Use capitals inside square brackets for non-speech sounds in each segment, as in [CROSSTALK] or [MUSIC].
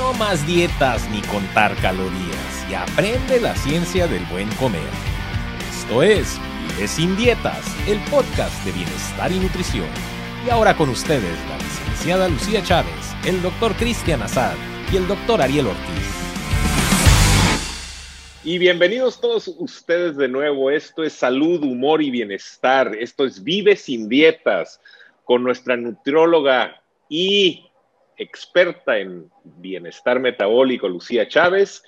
No más dietas ni contar calorías y aprende la ciencia del buen comer. Esto es Vive sin dietas, el podcast de bienestar y nutrición. Y ahora con ustedes la licenciada Lucía Chávez, el doctor Cristian Azad y el doctor Ariel Ortiz. Y bienvenidos todos ustedes de nuevo. Esto es salud, humor y bienestar. Esto es Vive sin dietas con nuestra nutrióloga y experta en bienestar metabólico, Lucía Chávez,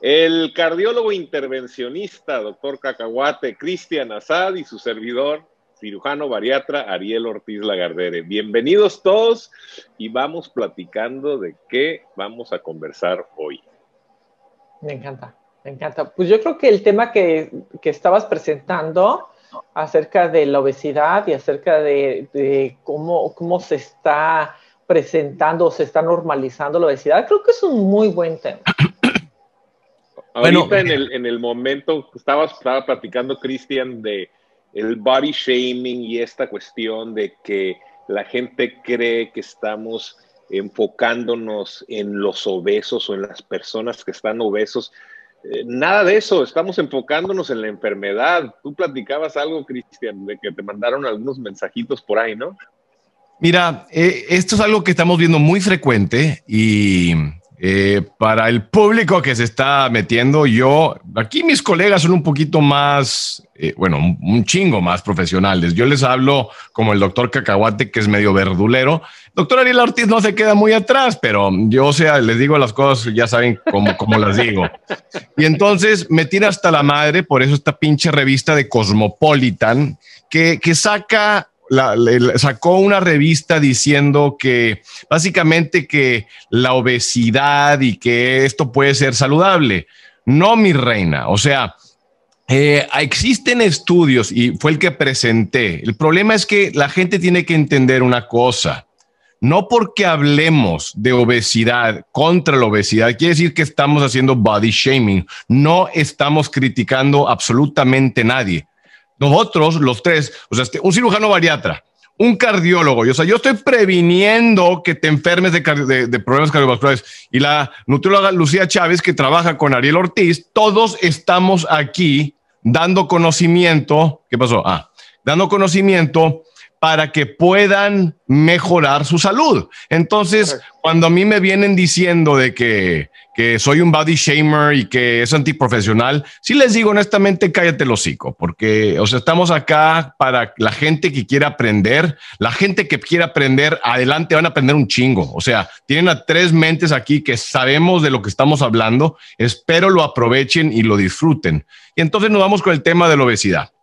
el cardiólogo intervencionista, doctor Cacahuate, Cristian Azad y su servidor, cirujano bariatra, Ariel Ortiz Lagardere. Bienvenidos todos y vamos platicando de qué vamos a conversar hoy. Me encanta, me encanta. Pues yo creo que el tema que, que estabas presentando acerca de la obesidad y acerca de, de cómo, cómo se está presentando o se está normalizando la obesidad, creo que es un muy buen tema. [COUGHS] Ahorita en, el, en el momento, estaba, estaba platicando Cristian de el body shaming y esta cuestión de que la gente cree que estamos enfocándonos en los obesos o en las personas que están obesos. Eh, nada de eso, estamos enfocándonos en la enfermedad. Tú platicabas algo, Cristian, de que te mandaron algunos mensajitos por ahí, ¿no? Mira, eh, esto es algo que estamos viendo muy frecuente y eh, para el público que se está metiendo, yo, aquí mis colegas son un poquito más, eh, bueno, un, chingo más profesionales. Yo les hablo como el doctor Cacahuate, que es medio verdulero. Doctor Ariel Ortiz no se queda muy atrás, pero yo, o sea, les digo las cosas, ya saben cómo, cómo las digo. Y entonces me tira hasta la madre, por eso esta pinche revista de Cosmopolitan, que, que saca sacó una revista diciendo que básicamente que la obesidad y que esto puede ser saludable. No, mi reina. O sea, eh, existen estudios y fue el que presenté. El problema es que la gente tiene que entender una cosa. No porque hablemos de obesidad contra la obesidad, quiere decir que estamos haciendo body shaming. No estamos criticando absolutamente nadie nosotros, los tres, o sea, este, un cirujano bariatra, un cardiólogo, o sea, yo estoy previniendo que te enfermes de, problemas cardiovasculares y la nutrióloga Lucía Chávez, que trabaja con Ariel Ortiz, todos estamos aquí dando conocimiento. ¿Qué pasó? Ah, dando conocimiento para que puedan mejorar su salud. Entonces, cuando a mí me vienen diciendo de que, que, soy un body shamer y que es antiprofesional, sí les digo honestamente, cállate el hocico, porque o sea, estamos acá para la gente que quiere aprender, la gente que quiere aprender, adelante van a aprender un chingo. O sea, tienen a tres mentes aquí que sabemos de lo que estamos hablando, espero lo aprovechen y lo disfruten. Y entonces nos vamos con el tema de la obesidad.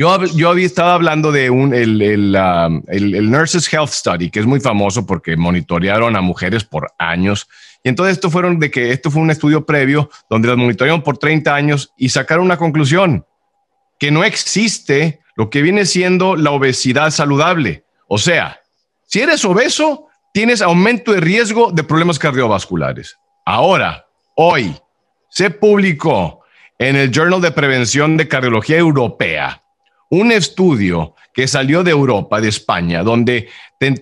Yo, yo había estado hablando de un, el, el, um, el, el, Nurses Health Study, que es muy famoso porque monitorearon a mujeres por años. Y entonces esto fueron de que esto fue un estudio previo donde las monitorearon por 30 años y sacaron una conclusión, que no existe lo que viene siendo la obesidad saludable. O sea, si eres obeso, tienes aumento de riesgo de problemas cardiovasculares. Ahora, hoy, se publicó en el Journal de Prevención de Cardiología Europea un estudio que salió de Europa, de España, donde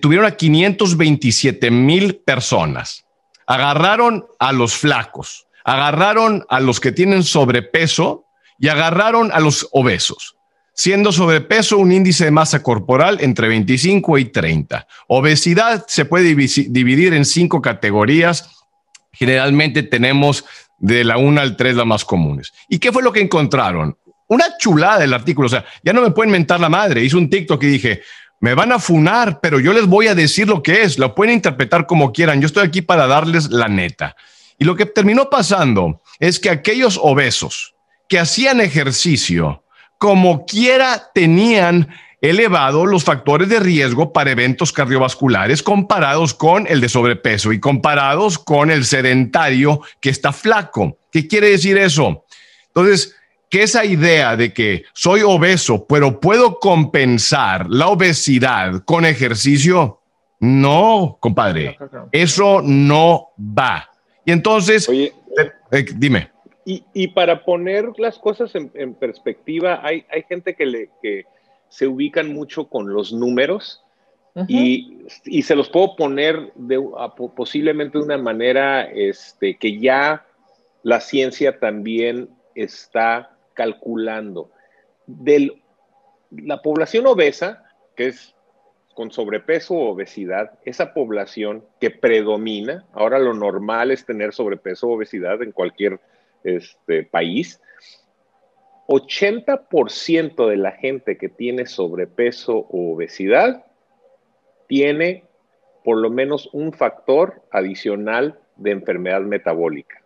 tuvieron a 527 mil personas. Agarraron a los flacos, agarraron a los que tienen sobrepeso y agarraron a los obesos, siendo sobrepeso un índice de masa corporal entre 25 y 30. Obesidad se puede dividir en cinco categorías. Generalmente tenemos de la 1 al 3 las más comunes. ¿Y qué fue lo que encontraron? Una chulada el artículo. O sea, ya no me pueden mentar la madre. Hice un TikTok y dije, me van a funar, pero yo les voy a decir lo que es. Lo pueden interpretar como quieran. Yo estoy aquí para darles la neta. Y lo que terminó pasando es que aquellos obesos que hacían ejercicio, como quiera, tenían elevado los factores de riesgo para eventos cardiovasculares comparados con el de sobrepeso y comparados con el sedentario que está flaco. ¿Qué quiere decir eso? Entonces, que esa idea de que soy obeso, pero puedo compensar la obesidad con ejercicio, no, compadre, eso no va. Y entonces, eh, dime. Y, para poner las cosas en, perspectiva, hay, hay gente que, le, que se ubican mucho con los números y, y, se los puedo poner de, posiblemente de una manera este, que ya la ciencia también está calculando. La población obesa, que es con sobrepeso o obesidad, esa población que predomina, ahora lo normal es tener sobrepeso o obesidad en cualquier este, país, 80% de la gente que tiene sobrepeso o obesidad tiene por lo menos un factor adicional de enfermedad metabólica.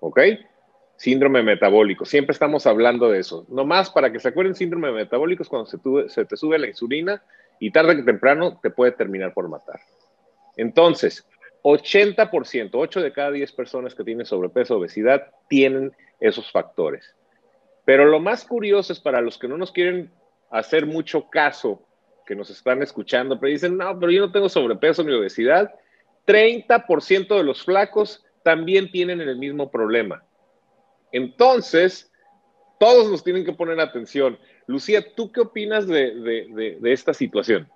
¿Ok? Síndrome metabólico. Siempre estamos hablando de eso. No más para que se acuerden, síndrome metabólico es cuando se, se te sube la insulina y tarde que temprano te puede terminar por matar. Entonces, 80%, 8 de cada 10 personas que tienen sobrepeso o obesidad tienen esos factores. Pero lo más curioso es para los que no nos quieren hacer mucho caso, que nos están escuchando, pero dicen, no, pero yo no tengo sobrepeso ni obesidad, 30% de los flacos también tienen el mismo problema. Entonces, todos nos tienen que poner atención. Lucía, ¿tú qué opinas de, de esta situación?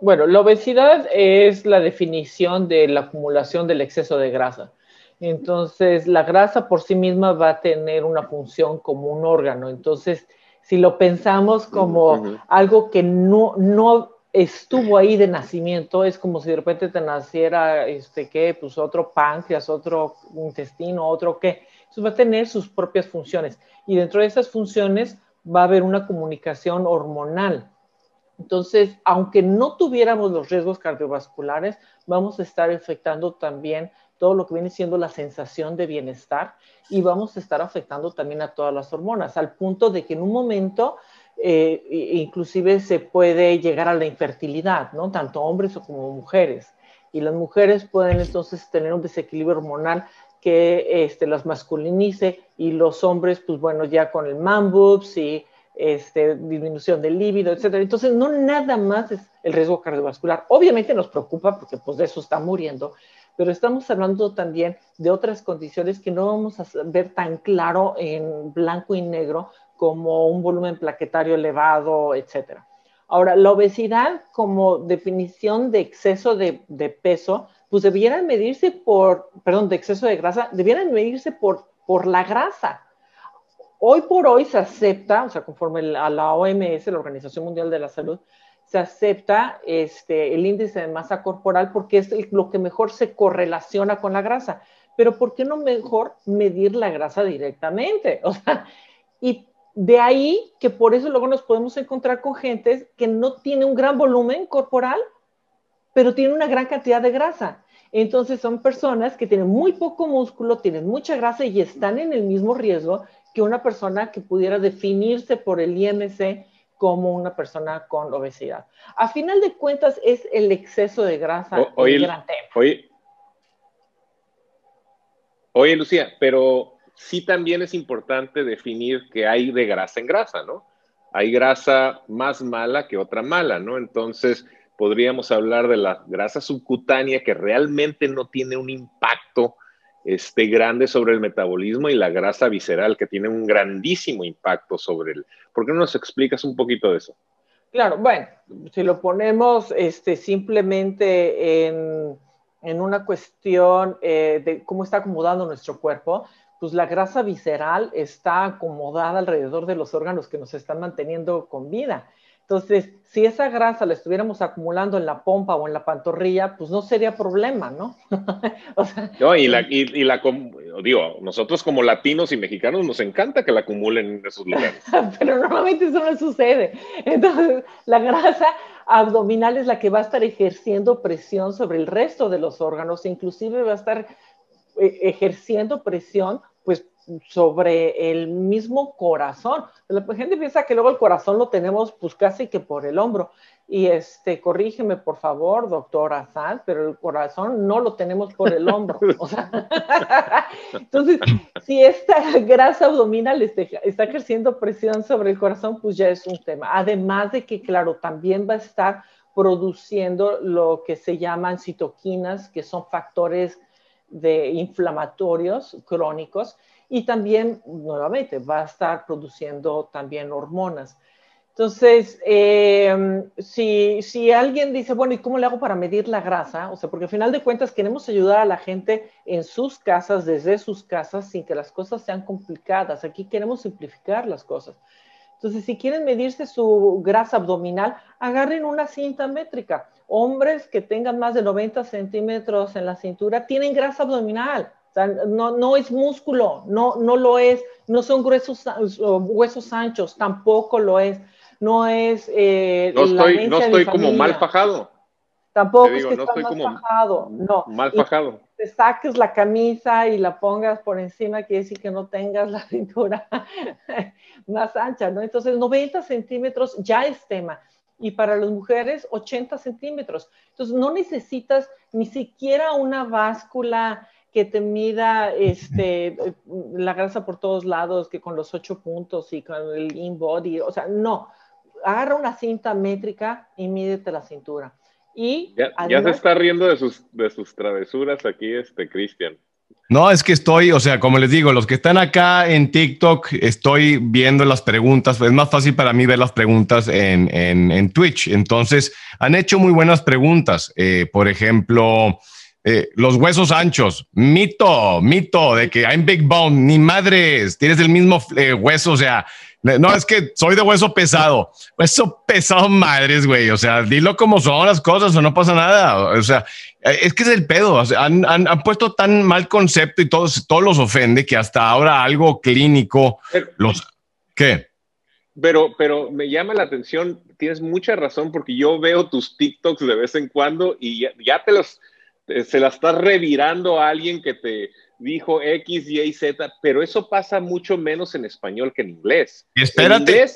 Bueno, la obesidad es la definición de la acumulación del exceso de grasa. Entonces, la grasa por sí misma va a tener una función como un órgano. Entonces, si lo pensamos como algo que no, no estuvo ahí de nacimiento, es como si de repente te naciera, este, ¿qué? Pues otro páncreas, otro intestino, otro qué. Va a tener sus propias funciones. Y dentro de esas funciones va a haber una comunicación hormonal. Entonces, aunque no tuviéramos los riesgos cardiovasculares, vamos a estar afectando también todo lo que viene siendo la sensación de bienestar y vamos a estar afectando también a todas las hormonas, al punto de que en un momento eh, inclusive se puede llegar a la infertilidad, ¿no? Tanto hombres como mujeres. Y las mujeres pueden entonces tener un desequilibrio hormonal que este, las masculinice y los hombres, pues bueno, ya con el man boobs y este, disminución del líbido, etcétera. Entonces, no nada más es el riesgo cardiovascular. Obviamente nos preocupa porque pues de eso está muriendo, pero estamos hablando también de otras condiciones que no vamos a ver tan claro en blanco y negro como un volumen plaquetario elevado, etc. Ahora, la obesidad como definición de exceso de, peso, pues debieran medirse por, perdón, de exceso de grasa, debieran medirse por, por la grasa. Hoy por hoy se acepta, o sea, conforme a la OMS, la Organización Mundial de la Salud, se acepta este, el índice de masa corporal porque es lo que mejor se correlaciona con la grasa. Pero ¿por qué no mejor medir la grasa directamente? [LAUGHS] O sea, y de ahí que por eso luego nos podemos encontrar con gente que no tiene un gran volumen corporal, pero tiene una gran cantidad de grasa. Entonces son personas que tienen muy poco músculo, tienen mucha grasa y están en el mismo riesgo que una persona que pudiera definirse por el IMC como una persona con obesidad. A final de cuentas es el exceso de grasa el gran tema. Oye, oye, Lucía, pero sí también es importante definir que hay de grasa en grasa, ¿no? Hay grasa más mala que otra mala, ¿no? Entonces, podríamos hablar de la grasa subcutánea que realmente no tiene un impacto este, grande sobre el metabolismo y la grasa visceral, que tiene un grandísimo impacto sobre el... ¿Por qué no nos explicas un poquito de eso? Claro, bueno, si lo ponemos este, simplemente en, una cuestión eh, de cómo está acomodando nuestro cuerpo, pues la grasa visceral está acomodada alrededor de los órganos que nos están manteniendo con vida. Entonces, si esa grasa la estuviéramos acumulando en la pompa o en la pantorrilla, pues no sería problema, ¿no? [LAUGHS] o sea, no, y la, y, la, digo, nosotros como latinos y mexicanos nos encanta que la acumulen en esos lugares. [LAUGHS] Pero normalmente eso no sucede. Entonces, la grasa abdominal es la que va a estar ejerciendo presión sobre el resto de los órganos, inclusive va a estar eh, ejerciendo presión, pues sobre el mismo corazón. La gente piensa que luego el corazón lo tenemos pues casi que por el hombro. Y este, corrígeme por favor, doctora Sanz, pero el corazón no lo tenemos por el hombro. [LAUGHS] [LAUGHS] entonces, si esta grasa abdominal está, está ejerciendo presión sobre el corazón, pues ya es un tema. Además de que, claro, también va a estar produciendo lo que se llaman citoquinas, que son factores de inflamatorios crónicos y también, nuevamente, va a estar produciendo también hormonas. Entonces, eh, si, si, alguien dice, bueno, ¿y cómo le hago para medir la grasa? O sea, porque al final de cuentas queremos ayudar a la gente en sus casas, desde sus casas, sin que las cosas sean complicadas. Aquí queremos simplificar las cosas. Entonces, si quieren medirse su grasa abdominal, agarren una cinta métrica. Hombres que tengan más de 90 centímetros en la cintura tienen grasa abdominal. O sea, no, no es músculo, no, no lo es, no son gruesos, huesos anchos, tampoco lo es no es... Eh, no estoy, no estoy como mal fajado. Tampoco es que no estoy mal fajado, no. Mal fajado. te saques la camisa y la pongas por encima, quiere decir que no tengas la [LAUGHS] cintura más ancha, ¿no? Entonces, 90 centímetros ya es tema. Y para las mujeres, 80 centímetros. Entonces, no necesitas ni siquiera una báscula que te mida este, [LAUGHS] la grasa por todos lados, que con los ocho puntos y con el in-body, o sea, no agarra una cinta métrica y mídete la cintura. Y ya, se está riendo de sus, de sus travesuras aquí, este Cristian. No, es que estoy, o sea, como les digo, los que están acá en TikTok, estoy viendo las preguntas. Es más fácil para mí ver las preguntas en, en, Twitch. Entonces, han hecho muy buenas preguntas. Eh, por ejemplo, eh, los huesos anchos, mito, mito de que I'm big bone, ni madres, tienes el mismo eh, hueso, o sea, no, es que soy de hueso pesado. Hueso pesado, madres, güey. O sea, dilo como son las cosas o no pasa nada. O sea, es que es el pedo. han, puesto tan mal concepto y todos, todos los ofende que hasta ahora algo clínico los. ¿Qué? Pero, pero me llama la atención, tienes mucha razón porque yo veo tus TikToks de vez en cuando y ya, te los, se las estás revirando a alguien que te, dijo X, Y, Z, pero eso pasa mucho menos en español que en inglés. Espérate.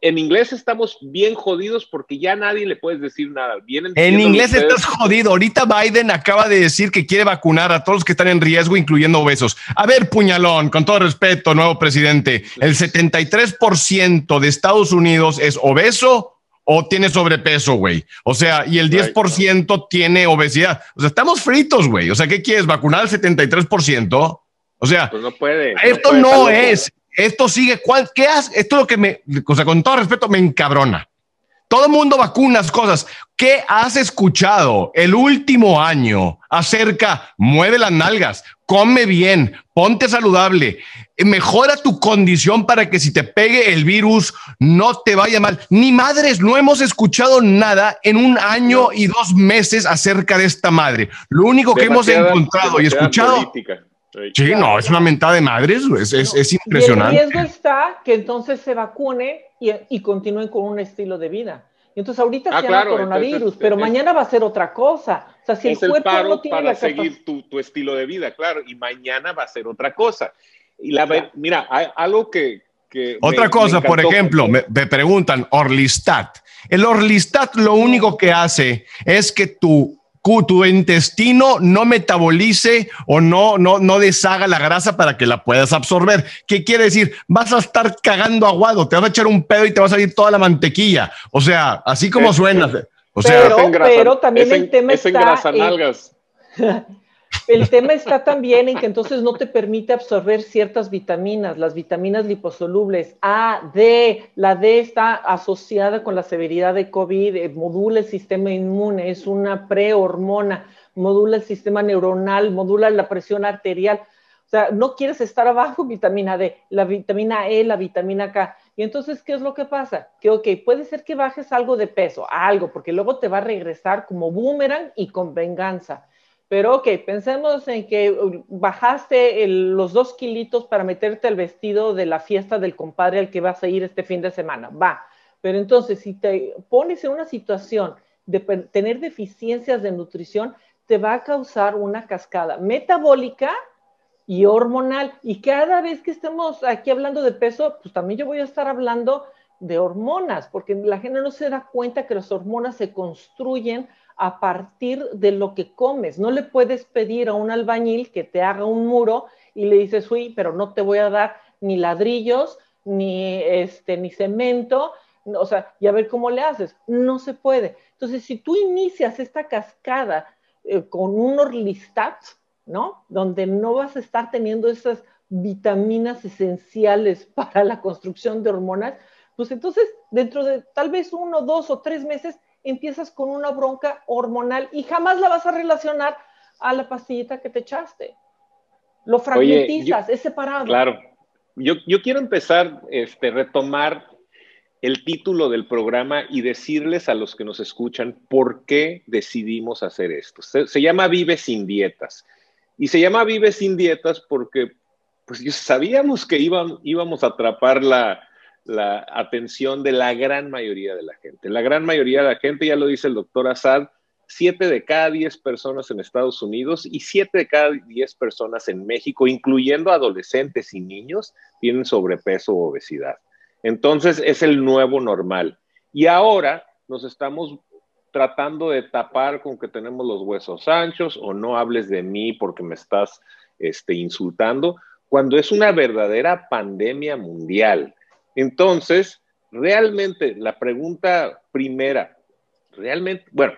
En inglés, estamos bien jodidos porque ya nadie le puedes decir nada. en inglés estás jodido. Ahorita Biden acaba de decir que quiere vacunar a todos los que están en riesgo, incluyendo obesos. A ver, puñalón, con todo respeto, nuevo presidente, el 73% de Estados Unidos es obeso o tiene sobrepeso, güey. O sea, y el 10% tiene obesidad. O sea, estamos fritos, güey. O sea, ¿qué quieres? ¿Vacunar al 73%? O sea, pues no puede. Esto no, es. Esto sigue. ¿Qué hace? Esto es lo que me, o sea, con todo respeto, me encabrona. Todo el mundo vacunas cosas. ¿Qué has escuchado el último año acerca? Mueve las nalgas, come bien, ponte saludable, mejora tu condición para que si te pegue el virus no te vaya mal. Ni madres, no hemos escuchado nada en un año y dos meses acerca de esta madre. Lo único que hemos encontrado y escuchado. Sí, no, es una mentada de madres, es, es, impresionante. Y el riesgo está que entonces se vacune y, y continúen con un estilo de vida. Entonces ahorita ah, se llama coronavirus, pero mañana va a ser otra cosa. O sea, si el cuerpo no tiene para seguir tu, tu, estilo de vida, claro, y mañana va a ser otra cosa. Y la mira, hay algo que, que otra cosa, por ejemplo, me, me, preguntan Orlistat. El Orlistat lo único que hace es que tu tu intestino no metabolice o no, no, no deshaga la grasa para que la puedas absorber. ¿Qué quiere decir? Vas a estar cagando aguado, te vas a echar un pedo y te va a salir toda la mantequilla. O sea, así como suena. O sea, pero, también el tema es está en, [LAUGHS] El tema está también en que entonces no te permite absorber ciertas vitaminas, las vitaminas liposolubles A, D. La D está asociada con la severidad de COVID, eh, modula el sistema inmune, es una prehormona, modula el sistema neuronal, modula la presión arterial. O sea, no quieres estar abajo [LAUGHS] vitamina D, la vitamina E, la vitamina K. Y entonces, ¿qué es lo que pasa? Que, ok, puede ser que bajes algo de peso, algo, porque luego te va a regresar como boomerang y con venganza. Pero ok, pensemos en que uh, bajaste los dos kilitos para meterte el vestido de la fiesta del compadre al que vas a ir este fin de semana. Va. Pero entonces, si te pones en una situación de tener deficiencias de nutrición, te va a causar una cascada metabólica y hormonal. Y cada vez que estemos aquí hablando de peso, pues también yo voy a estar hablando de hormonas, porque la gente no se da cuenta que las hormonas se construyen a partir de lo que comes. No le puedes pedir a un albañil que te haga un muro y le dices, uy, pero no te voy a dar ni ladrillos, ni, este, ni cemento, o sea, y a ver cómo le haces. No se puede. Entonces, si tú inicias esta cascada eh, con un orlistat, ¿no? Donde no vas a estar teniendo esas vitaminas esenciales [LAUGHS] para la construcción de hormonas, pues entonces dentro de tal vez uno, dos o tres meses empiezas con una bronca hormonal y jamás la vas a relacionar a la pastillita que te echaste. Lo fragmentizas, es separado. Claro. Yo, yo quiero empezar, este, retomar el título del programa y decirles a los que nos escuchan por qué decidimos hacer esto. Se, llama Vive sin dietas. Y se llama Vive sin dietas porque pues sabíamos que íbamos a atrapar la, la atención de la gran mayoría de la gente. La gran mayoría de la gente, ya lo dice el doctor Assad, siete de cada diez personas en Estados Unidos y siete de cada diez personas en México, incluyendo adolescentes y niños, tienen sobrepeso o obesidad. Entonces es el nuevo normal. Y ahora nos estamos tratando de tapar con que tenemos los huesos anchos o no hables de mí porque me estás este, insultando, cuando es una verdadera pandemia mundial. Entonces, realmente la pregunta primera, realmente, bueno,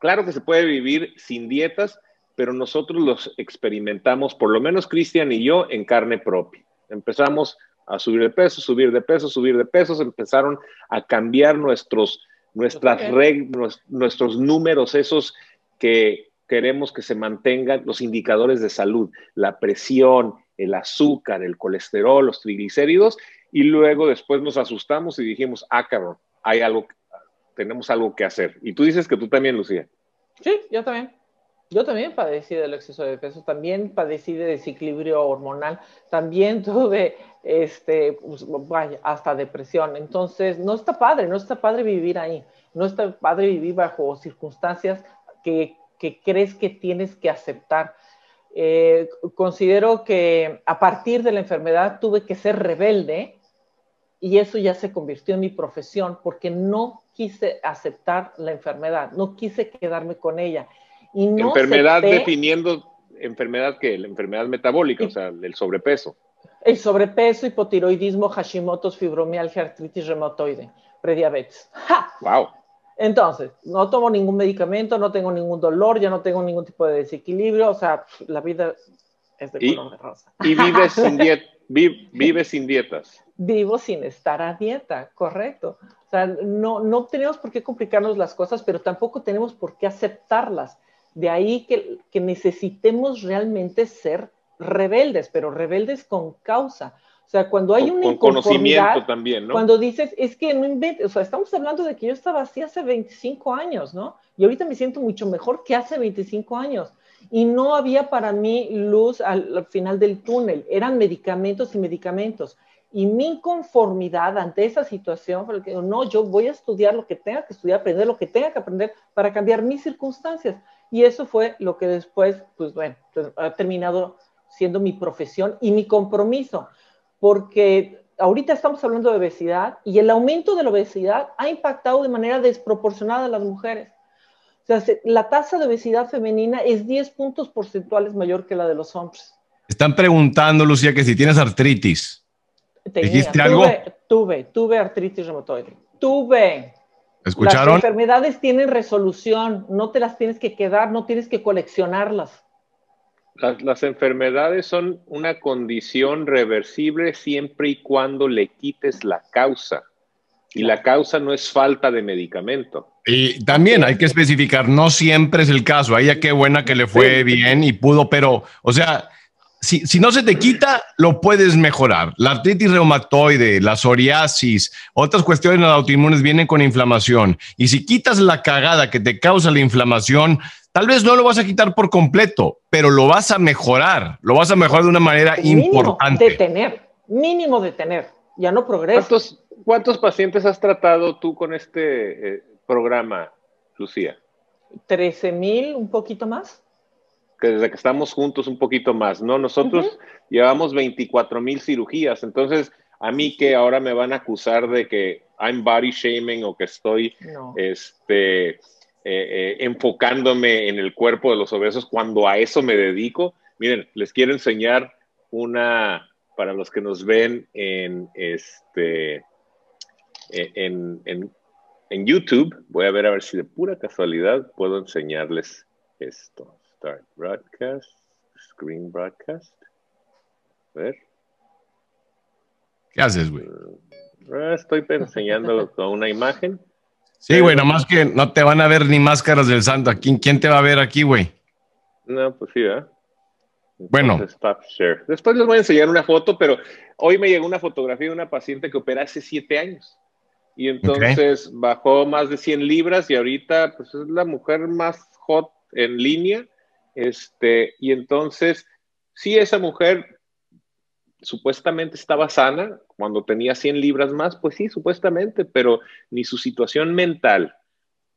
claro que se puede vivir sin dietas, pero nosotros los experimentamos, por lo menos Cristian y yo, en carne propia. Empezamos a subir de peso, subir de peso, subir de pesos, empezaron a cambiar nuestros, nuestras reglas, nuestros números, esos que queremos que se mantengan, los indicadores de salud, la presión, el azúcar, el colesterol, los triglicéridos, y luego después nos asustamos y dijimos, ah, cabrón, hay algo, tenemos algo que hacer. Y tú dices que tú también, Lucía. Sí, yo también. Yo también padecí del exceso de peso, también padecí de desequilibrio hormonal, también [LAUGHS] tuve, este, pues, vaya, hasta depresión. Entonces, no está padre, no está padre vivir ahí, no está padre vivir bajo circunstancias que, que crees que tienes que aceptar. Eh, considero que a partir de la enfermedad tuve que ser rebelde y eso ya se convirtió en mi profesión porque no quise aceptar la enfermedad, no quise quedarme con ella enfermedad definiendo enfermedad que la enfermedad metabólica, o sea, el sobrepeso. El sobrepeso, hipotiroidismo, Hashimoto's, fibromialgia, artritis reumatoide, prediabetes. Wow. Entonces, no tomo ningún medicamento, no tengo ningún dolor, ya no tengo ningún tipo de desequilibrio, o sea, la vida es de color de rosa. Y vives [LAUGHS] sin, vive sin dietas. Vivo sin estar a dieta, correcto. O sea, no, no tenemos por qué complicarnos las cosas, pero tampoco tenemos por qué aceptarlas. De ahí que, que necesitemos realmente ser rebeldes, pero rebeldes con causa. O sea, cuando hay un conocimiento también, ¿no? Cuando dices, es que no inventes, o sea, estamos hablando de que yo estaba así hace 25 años, ¿no? Y ahorita me siento mucho mejor que hace 25 años. Y no había para mí luz al, al final del túnel, eran medicamentos y medicamentos. Y mi inconformidad ante esa situación fue que no, yo voy a estudiar lo que tenga que estudiar, aprender lo que tenga que aprender para cambiar mis circunstancias. Y eso fue lo que después, pues bueno, pues, ha terminado siendo mi profesión y mi compromiso, porque ahorita estamos hablando de obesidad y el aumento de la obesidad ha impactado de manera desproporcionada a las mujeres. La tasa de obesidad femenina es 10 puntos porcentuales mayor que la de los hombres. Están preguntando, Lucía, que si tienes artritis. ¿Dijiste algo? Tuve, tuve artritis reumatoide. Tuve. ¿Escucharon? Las enfermedades tienen resolución, no te las tienes que quedar, no tienes que coleccionarlas. Las, enfermedades son una condición reversible siempre y cuando le quites la causa. Y la causa no es falta de medicamento. Y también hay que especificar, no siempre es el caso. A ella qué buena que le fue bien y pudo, pero, o sea, si, no se te quita, lo puedes mejorar. La artritis reumatoide, la psoriasis, otras cuestiones autoinmunes vienen con inflamación. Y si quitas la cagada que te causa la inflamación, tal vez no lo vas a quitar por completo, pero lo vas a mejorar. Lo vas a mejorar de una manera importante. Detener, mínimo detener. Ya no progresa. ¿Cuántos, ¿Cuántos, pacientes has tratado tú con este eh, programa, Lucía? 13 mil, un poquito más que desde que estamos juntos un poquito más, ¿no? Nosotros llevamos 24 mil cirugías, entonces a mí que ahora me van a acusar de que I'm body shaming o que estoy este, eh, eh, enfocándome en el cuerpo de los obesos cuando a eso me dedico. Miren, les quiero enseñar una, para los que nos ven en, este, e, en, en, en YouTube, voy a ver a ver si de pura casualidad puedo enseñarles esto. Start broadcast, screen broadcast. A ver. ¿Qué haces, güey? Ah, estoy enseñando con una imagen. Sí, güey, nomás que no te van a ver ni máscaras del santo. ¿Quién, quién te va a ver aquí, güey? No, pues sí, ¿verdad? Bueno. Después les voy a enseñar una foto, pero hoy me llegó una fotografía de una paciente que opera hace siete años. Y entonces bajó más de 100 libras y ahorita pues es la mujer más hot en línea. Este, y entonces, sí, esa mujer supuestamente estaba sana cuando tenía 100 libras más, pues sí, supuestamente, pero ni su situación mental,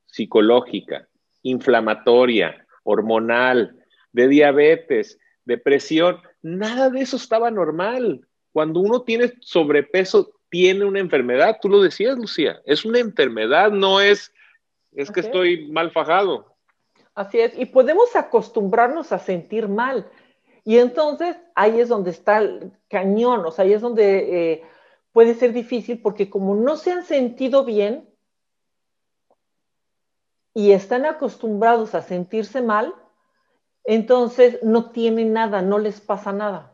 psicológica, inflamatoria, hormonal, de diabetes, depresión, nada de eso estaba normal. Cuando uno tiene sobrepeso, tiene una enfermedad, tú lo decías, Lucía, es una enfermedad, no es, es que estoy mal fajado. Así es, y podemos acostumbrarnos a sentir mal. Y entonces ahí es donde está el cañón, o sea, ahí es donde eh, puede ser difícil porque como no se han sentido bien y están acostumbrados a sentirse mal, entonces no tienen nada, no les pasa nada.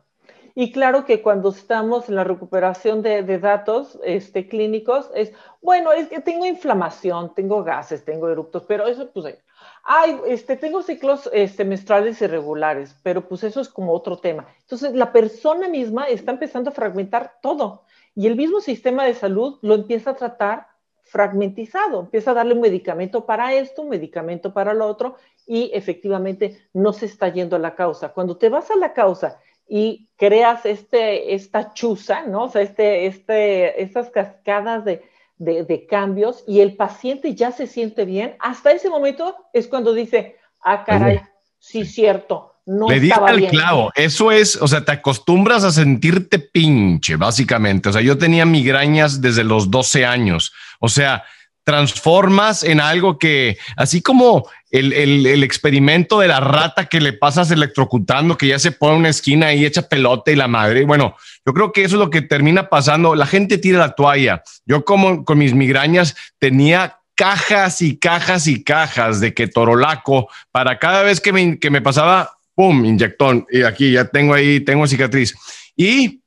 Y claro que cuando estamos en la recuperación de, datos este, clínicos, es, bueno, es que tengo inflamación, tengo gases, tengo eruptos, pero eso, pues, ay, este, tengo ciclos este, menstruales irregulares, pero pues eso es como otro tema. Entonces, la persona misma está empezando a fragmentar todo y el mismo sistema de salud lo empieza a tratar fragmentizado, empieza a darle un medicamento para esto, un medicamento para lo otro y efectivamente no se está yendo a la causa. Cuando te vas a la causa y creas este, esta chuza, ¿no? O sea, este, este, estas cascadas de, de, cambios y el paciente ya se siente bien, hasta ese momento es cuando dice, ah, caray, sí, cierto, no Le diste al clavo. Eso es, o sea, te acostumbras a sentirte pinche, básicamente. O sea, yo tenía migrañas desde los 12 años. O sea, transformas en algo que, así como el, el, experimento de la rata que le pasas electrocutando, que ya se pone en una esquina y echa pelota y la madre. Bueno, yo creo que eso es lo que termina pasando. La gente tira la toalla. Yo como con mis migrañas tenía cajas y cajas y cajas de que torolaco para cada vez que me, que me pasaba ¡pum! Inyectón. Y aquí ya tengo ahí, tengo cicatriz. Y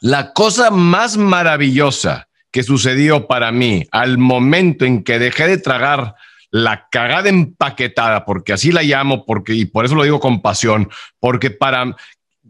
la cosa más maravillosa que sucedió para mí al momento en que dejé de tragar la cagada empaquetada, porque así la llamo, porque, y por eso lo digo con pasión, porque para,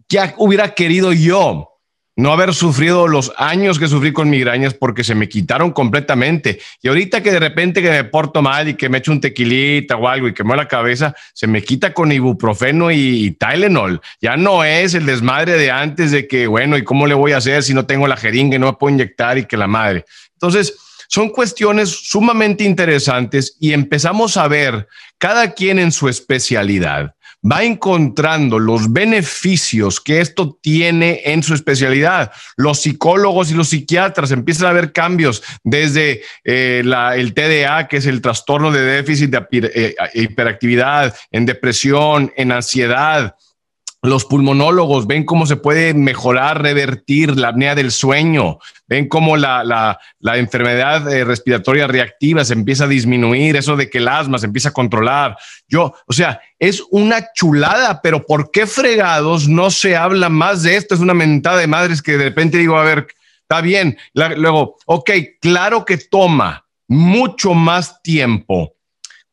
ya hubiera querido yo no haber sufrido los años que sufrí con migrañas porque se me quitaron completamente. Y ahorita que de repente que me porto mal y que me echo un tequilita o algo y que me la cabeza, se me quita con ibuprofeno y, Tylenol. Ya no es el desmadre de antes de que, bueno, ¿y cómo le voy a hacer si no tengo la jeringa y no me puedo inyectar y que la madre? Entonces, son cuestiones sumamente interesantes y empezamos a ver cada quien en su especialidad va encontrando los beneficios que esto tiene en su especialidad. Los psicólogos y los psiquiatras empiezan a ver cambios desde eh, el TDA, que es el trastorno de déficit de eh, hiperactividad, en depresión, en ansiedad, los pulmonólogos ven cómo se puede mejorar, revertir la apnea del sueño, ven cómo la, enfermedad eh, respiratoria reactiva se empieza a disminuir, eso de que el asma se empieza a controlar. Yo, o sea, es una chulada, pero ¿por qué fregados no se habla más de esto? Es una mentada de madres que de repente digo, a ver, está bien. luego, ok, claro que toma mucho más tiempo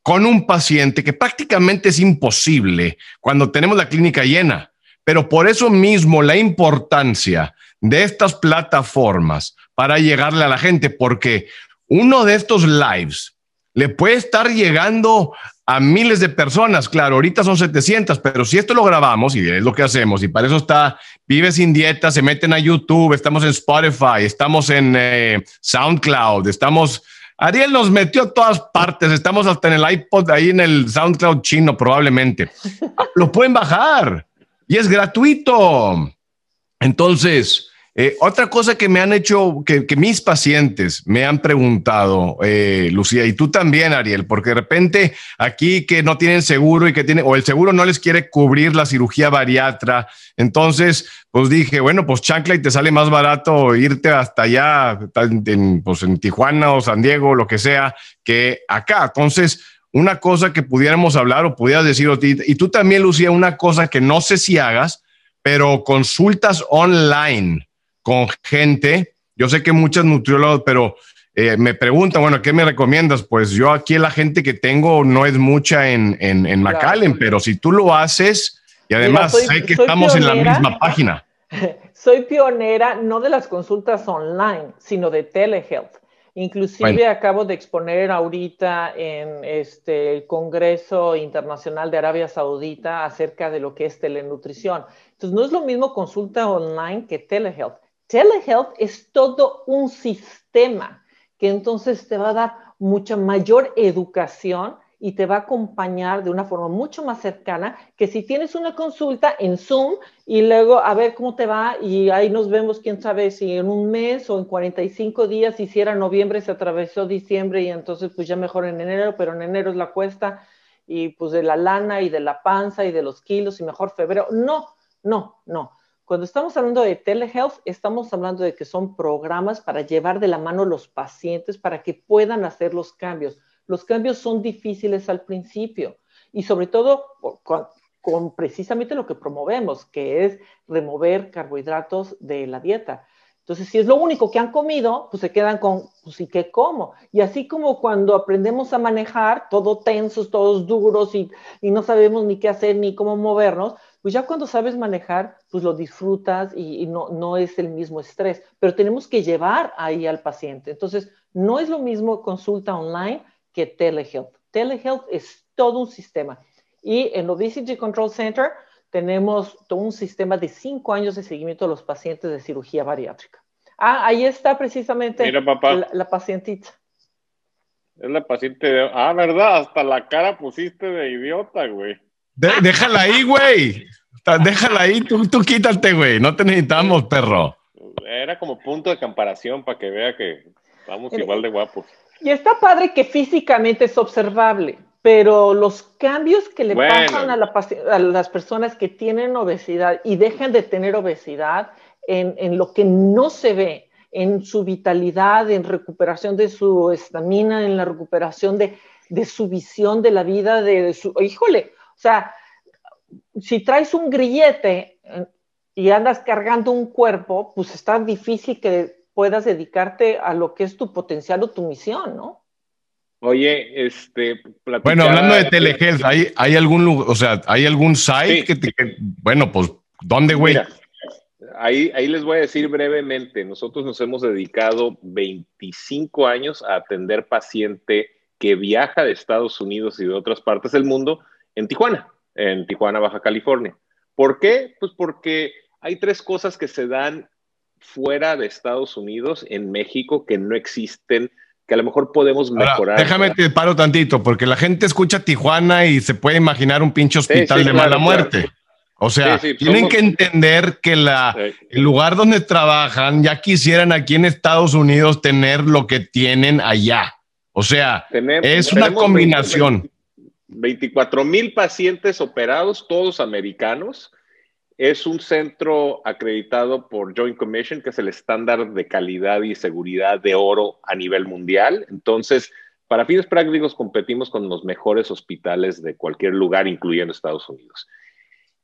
con un paciente que prácticamente es imposible cuando tenemos la clínica llena. Pero por eso mismo la importancia de estas plataformas para llegarle a la gente, porque uno de estos lives le puede estar llegando a miles de personas. Claro, ahorita son 700, pero si esto lo grabamos y es lo que hacemos, y para eso está Vive sin dieta, se meten a YouTube, estamos en Spotify, estamos en eh, SoundCloud, estamos Ariel nos metió a todas partes. Estamos hasta en el iPod, ahí en el SoundCloud chino, probablemente. [LAUGHS] Lo pueden bajar y es gratuito. Entonces, eh, otra cosa que me han hecho, que, mis pacientes me han preguntado, eh, Lucía, y tú también, Ariel, porque de repente aquí que no tienen seguro y que tienen, o el seguro no les quiere cubrir la cirugía bariatra. Entonces, pues dije, bueno, pues chancla y te sale más barato irte hasta allá, en, pues en Tijuana o San Diego, lo que sea, que acá. Entonces, una cosa que pudiéramos hablar o pudieras decir, y tú también, Lucía, una cosa que no sé si hagas, pero consultas online con gente. Yo sé que muchas nutriólogos, pero eh, me preguntan, bueno, ¿qué me recomiendas? Pues yo aquí la gente que tengo no es mucha en, en, en McAllen, pero si tú lo haces, y además sé que estamos en la misma página. [LAUGHS] Soy pionera no de las consultas online, sino de telehealth. Inclusive acabo de exponer ahorita en este el Congreso Internacional de Arabia Saudita acerca de lo que es telenutrición. Entonces, no es lo mismo consulta online que telehealth. Telehealth es todo un sistema que entonces te va a dar mucha mayor educación y te va a acompañar de una forma mucho más cercana que si tienes una consulta en Zoom y luego a ver cómo te va y ahí nos vemos, quién sabe si en un mes o en 45 días, si era noviembre, se atravesó diciembre y entonces pues ya mejor en enero, pero en enero es la cuesta y pues de la lana y de la panza y de los kilos y mejor febrero. No, no, no. Cuando estamos hablando de telehealth, estamos hablando de que son programas para llevar de la mano los pacientes para que puedan hacer los cambios los cambios son difíciles al principio y sobre todo con, precisamente lo que promovemos, que es remover carbohidratos de la dieta. Entonces, si es lo único que han comido, pues se quedan con, pues ¿y qué como? Y así como cuando aprendemos a manejar, todo tensos, todos duros y, no sabemos ni qué hacer ni cómo movernos, pues ya cuando sabes manejar, pues lo disfrutas y, y no, no es el mismo estrés. Pero tenemos que llevar ahí al paciente. Entonces, no es lo mismo consulta online que telehealth. Telehealth es todo un sistema. Y en Obesity Control Center tenemos todo un sistema de cinco años de seguimiento de los pacientes de cirugía bariátrica. Ah, ahí está precisamente La, pacientita. Es la paciente de... Ah, ¿verdad? Hasta la cara pusiste de idiota, güey. déjala ahí, güey. Déjala ahí, tú, tú quítate, güey. No te necesitamos, perro. Era como punto de comparación para que vea que estamos igual de guapos. Y está padre que físicamente es observable, pero los cambios que le pasan a, las personas que tienen obesidad y dejan de tener obesidad en, lo que no se ve, en su vitalidad, en recuperación de su estamina, en la recuperación de, su visión de la vida, de, su, híjole, o sea, si traes un grillete eh, y andas cargando un cuerpo, pues está difícil que puedas dedicarte a lo que es tu potencial o tu misión, ¿no? Oye, este. Bueno, hablando de telehealth, ¿hay, ¿hay algún o sea, hay algún site que, te, bueno, pues, ¿dónde, güey? Ahí, ahí les voy a decir brevemente, nosotros nos hemos dedicado 25 años a atender paciente que viaja de Estados Unidos y de otras partes del mundo en Tijuana, en Tijuana, Baja California. ¿Por qué? Pues porque hay tres cosas que se dan fuera de Estados Unidos, en México, que no existen, que a lo mejor podemos mejorar. déjame te paro tantito, porque la gente escucha Tijuana y se puede imaginar un pinche hospital de mala muerte. O sea, tienen que entender que la, el lugar donde trabajan ya quisieran aquí en Estados Unidos tener lo que tienen allá. O sea, es una combinación. 24 mil pacientes operados, todos americanos, es un centro acreditado por Joint Commission, que es el estándar de calidad y seguridad de oro a nivel mundial. Entonces, para fines prácticos, competimos con los mejores hospitales de cualquier lugar, incluyendo Estados Unidos.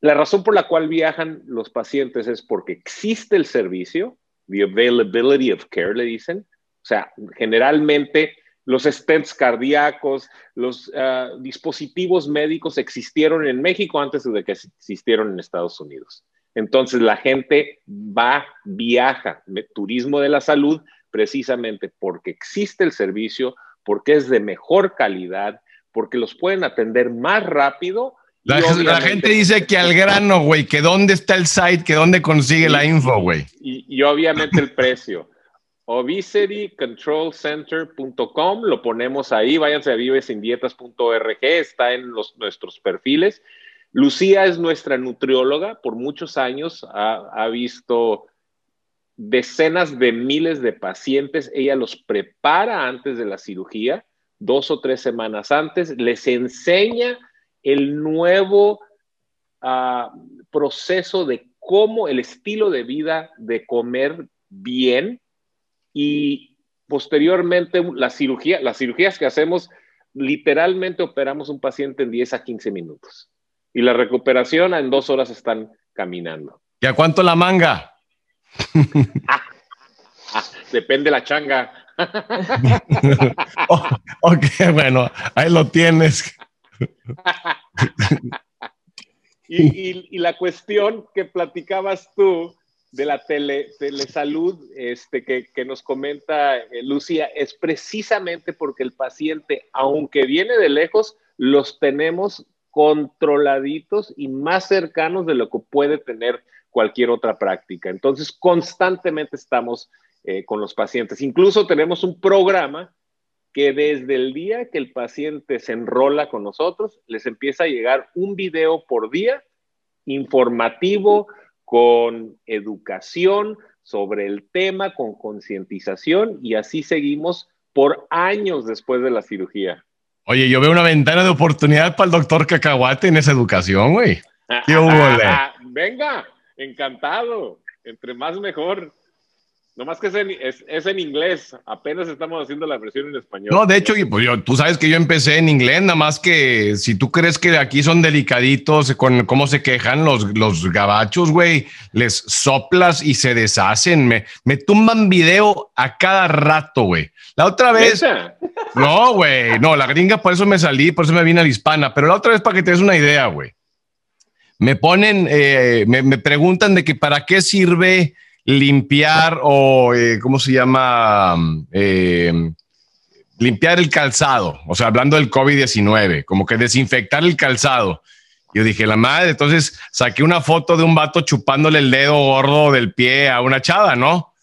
La razón por la cual viajan los pacientes es porque existe el servicio, the availability of care, le dicen. O sea, generalmente los stents cardíacos, los ah, dispositivos médicos existieron en México antes de que existieron en Estados Unidos. Entonces la gente va, viaja, turismo de la salud, precisamente porque existe el servicio, porque es de mejor calidad, porque los pueden atender más rápido. La, gente dice que al grano, güey, que dónde está el site, que dónde consigue la info, güey. y obviamente el precio obesitycontrolcenter.com, lo ponemos ahí, váyanse a vivesindietas.org, está en los, nuestros perfiles. Lucía es nuestra nutrióloga, por muchos años ha, visto decenas de miles de pacientes, ella los prepara antes de la cirugía, dos o tres semanas antes, les enseña el nuevo uh, proceso de cómo el estilo de vida de comer bien y posteriormente la cirugía, las cirugías que hacemos, literalmente operamos un paciente en 10 a 15 minutos y la recuperación en dos horas están caminando. ¿Y a cuánto la manga? [LAUGHS] depende la changa. [LAUGHS] Oh, ok, bueno, ahí lo tienes. [LAUGHS] y, la cuestión que platicabas tú de la tele, telesalud este, que, que nos comenta eh, Lucía es precisamente porque el paciente, aunque viene de lejos, los tenemos controladitos y más cercanos de lo que puede tener cualquier otra práctica. Entonces, constantemente estamos eh, con los pacientes. Incluso tenemos un programa que desde el día que el paciente se enrola con nosotros, les empieza a llegar un video por día informativo, con educación sobre el tema, con concientización, y así seguimos por años después de la cirugía. Oye, yo veo una ventana de oportunidad para el doctor Cacahuate en esa educación, güey. [LAUGHS] ¿Qué hubo, Venga, encantado. Entre más mejor. No más que es en, inglés, apenas estamos haciendo la versión en español. No, de hecho, pues tú sabes que yo empecé en inglés, nada más que si tú crees que aquí son delicaditos con cómo se quejan los, los gabachos, güey, les soplas y se deshacen, me, me tumban video a cada rato, güey. La otra vez... No, güey, no, la gringa, por eso me salí, por eso me vine a la hispana, pero la otra vez para que te des una idea, güey. Me ponen, eh, me, me preguntan de que para qué sirve limpiar o, eh, ¿cómo se llama? Eh, limpiar el calzado, o sea, hablando del COVID-19, como que desinfectar el calzado. Yo dije, la madre, entonces saqué una foto de un vato chupándole el dedo gordo del pie a una chava, ¿no?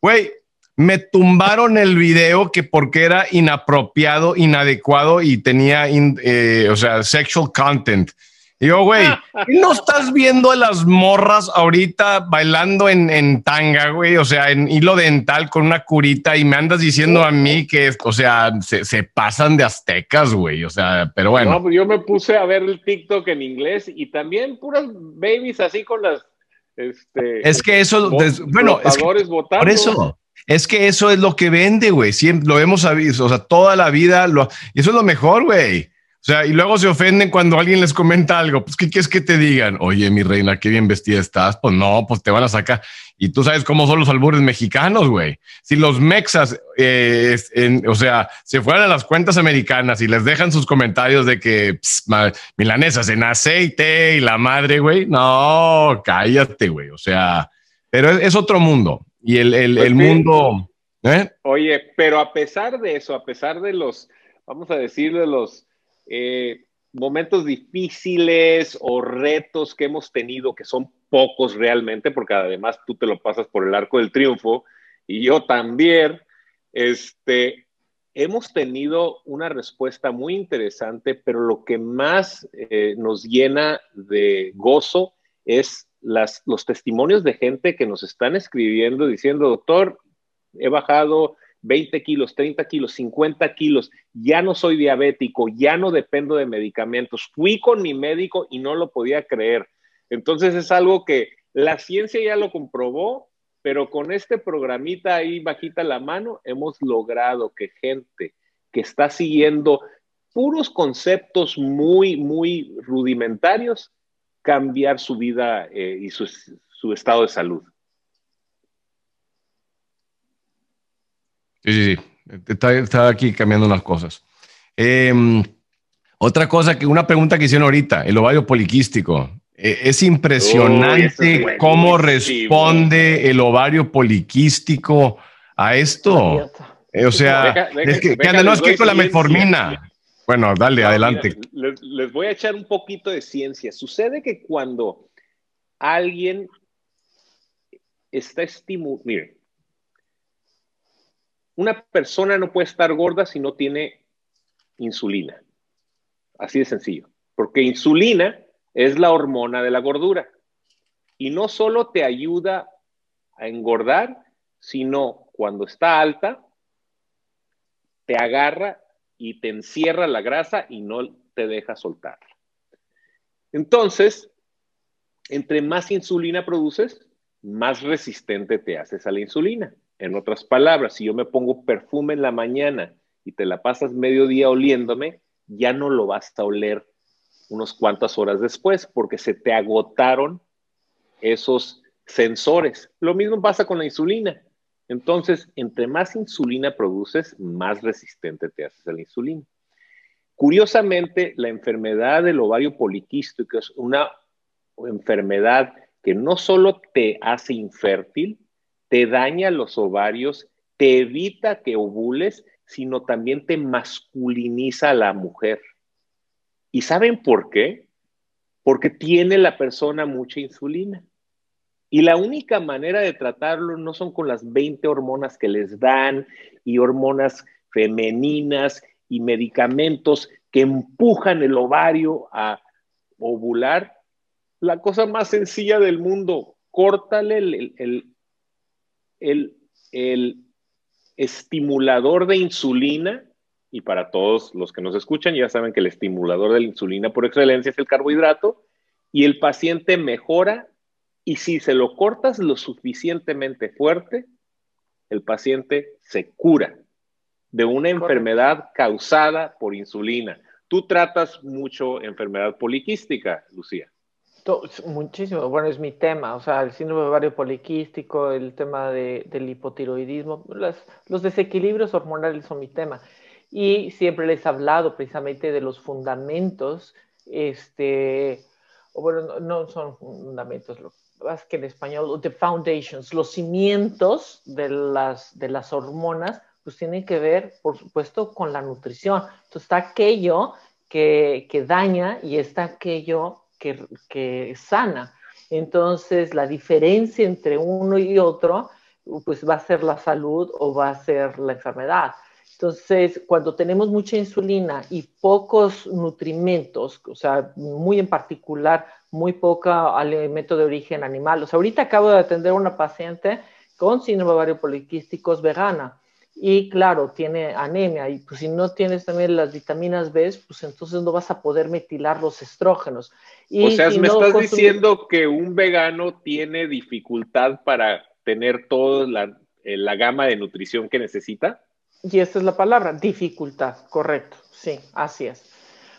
Güey, me tumbaron el video que porque era inapropiado, inadecuado y tenía, eh, o sea, sexual content. Y yo, güey, [LAUGHS] ¿no estás viendo a las morras ahorita bailando en, tanga, güey? O sea, en hilo dental con una curita y me andas diciendo a mí que, o sea, se, pasan de aztecas, güey. O sea, pero bueno. No, pues yo me puse a ver el TikTok en inglés y también puras babies así con las. Este, es que eso, bueno, es por eso. Es que eso es lo que vende, güey. Siempre lo hemos sabido, o sea, toda la vida. Lo, y eso es lo mejor, güey. O sea, y luego se ofenden cuando alguien les comenta algo. Pues, ¿qué quieres que te digan? Oye, mi reina, qué bien vestida estás. Pues no, pues te van a sacar. Y tú sabes cómo son los albures mexicanos, güey. Si los mexas, eh, o sea, se fueran a las cuentas americanas y les dejan sus comentarios de que milanesas en aceite y la madre, güey. No, cállate, güey. O sea, pero es, otro mundo. Y el, el, pues el mundo. ¿eh? Oye, pero a pesar de eso, a pesar de los, vamos a decir, de los eh, momentos difíciles o retos que hemos tenido, que son pocos realmente, porque además tú te lo pasas por el arco del triunfo y yo también, este, hemos tenido una respuesta muy interesante, pero lo que más eh, nos llena de gozo es las, los testimonios de gente que nos están escribiendo diciendo, doctor, he bajado 20 kilos, 30 kilos, 50 kilos, ya no soy diabético, ya no dependo de medicamentos. Fui con mi médico y no lo podía creer. Entonces es algo que la ciencia ya lo comprobó, pero con este programita ahí bajita la mano hemos logrado que gente que está siguiendo puros conceptos muy, muy rudimentarios, cambiar su vida eh, y su, su estado de salud. Sí, sí, sí. Está, aquí cambiando unas cosas. Em, otra cosa, que una pregunta que hicieron ahorita, el ovario poliquístico. E, es impresionante cómo responde el ovario poliquístico a esto. Eh, o sea, es que, no es que con la metformina. Bueno, dale, adelante. les, les, voy a echar un poquito de ciencia. Sucede que cuando alguien está estimulando, miren, una persona no puede estar gorda si no tiene insulina. Así de sencillo. Porque insulina es la hormona de la gordura. Y no solo te ayuda a engordar, sino cuando está alta, te agarra y te encierra la grasa y no te deja soltarla. Entonces, entre más insulina produces, más resistente te haces a la insulina. En otras palabras, si yo me pongo perfume en la mañana y te la pasas medio día oliéndome, ya no lo vas a oler unos cuantas horas después porque se te agotaron esos sensores. Lo mismo pasa con la insulina. Entonces, entre más insulina produces, más resistente te haces a la insulina. Curiosamente, la enfermedad del ovario poliquístico es una enfermedad que no solo te hace infértil, te daña los ovarios, te evita que ovules, sino también te masculiniza a la mujer. ¿Y saben por qué? Porque tiene la persona mucha insulina. Y la única manera de tratarlo no son con las 20 hormonas que les dan y hormonas femeninas y medicamentos que empujan el ovario a ovular. La cosa más sencilla del mundo, córtale el, el, estimulador de insulina, y para todos los que nos escuchan ya saben que el estimulador de la insulina por excelencia es el carbohidrato, y el paciente mejora, y si se lo cortas lo suficientemente fuerte, el paciente se cura de una enfermedad causada por insulina. Tú tratas mucho enfermedad poliquística, Lucía. Muchísimo, bueno, es mi tema, o sea, el síndrome ovario poliquístico, el tema del hipotiroidismo, los desequilibrios hormonales son mi tema. Y siempre les he hablado precisamente de los fundamentos, este, o bueno, no, son fundamentos, más que en español, the foundations, los cimientos de las, de las hormonas, pues tienen que ver, por supuesto, con la nutrición. Entonces está aquello que, que daña y está aquello que, sana. Entonces, la diferencia entre uno y otro, pues va a ser la salud o va a ser la enfermedad. Entonces, cuando tenemos mucha insulina y pocos nutrimentos, o sea, muy en particular, muy poco alimento de origen animal. O sea, ahorita acabo de atender a una paciente con síndrome ovario poliquístico vegana y claro, tiene anemia y pues si no tienes también las vitaminas B, pues entonces no vas a poder metilar los estrógenos. Y, o sea, me estás diciendo que un vegano tiene dificultad para tener toda la, eh, la gama de nutrición que necesita. Y esa es la palabra, dificultad, correcto, sí, así es.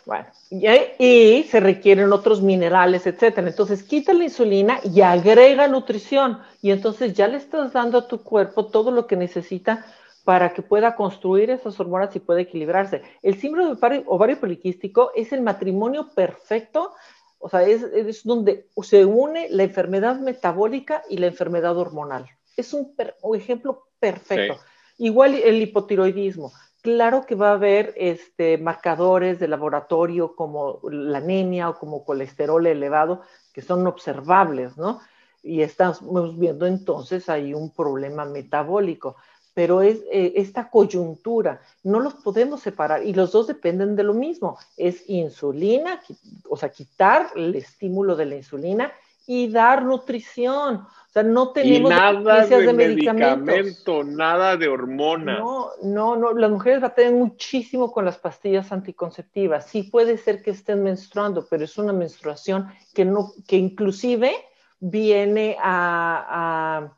Bueno, y, y, se requieren otros minerales, etcétera. Entonces, quita la insulina y agrega nutrición. Y entonces ya le estás dando a tu cuerpo todo lo que necesita para que pueda construir esas hormonas y pueda equilibrarse. El síndrome de ovario poliquístico es el matrimonio perfecto, o sea, es, donde se une la enfermedad metabólica y la enfermedad hormonal. Es un, ejemplo perfecto. Igual el hipotiroidismo. Claro que va a haber este, marcadores de laboratorio como la anemia o como colesterol elevado que son observables, ¿no? Y estamos viendo entonces hay un problema metabólico pero es eh, esta coyuntura, no los podemos separar y los dos dependen de lo mismo, es insulina, o sea, quitar el estímulo de la insulina y dar nutrición. O sea, no tenemos y nada de, medicamento, nada de hormona. No, no, no, las mujeres batallan muchísimo con las pastillas anticonceptivas. Sí puede ser que estén menstruando, pero es una menstruación que no, que inclusive viene a a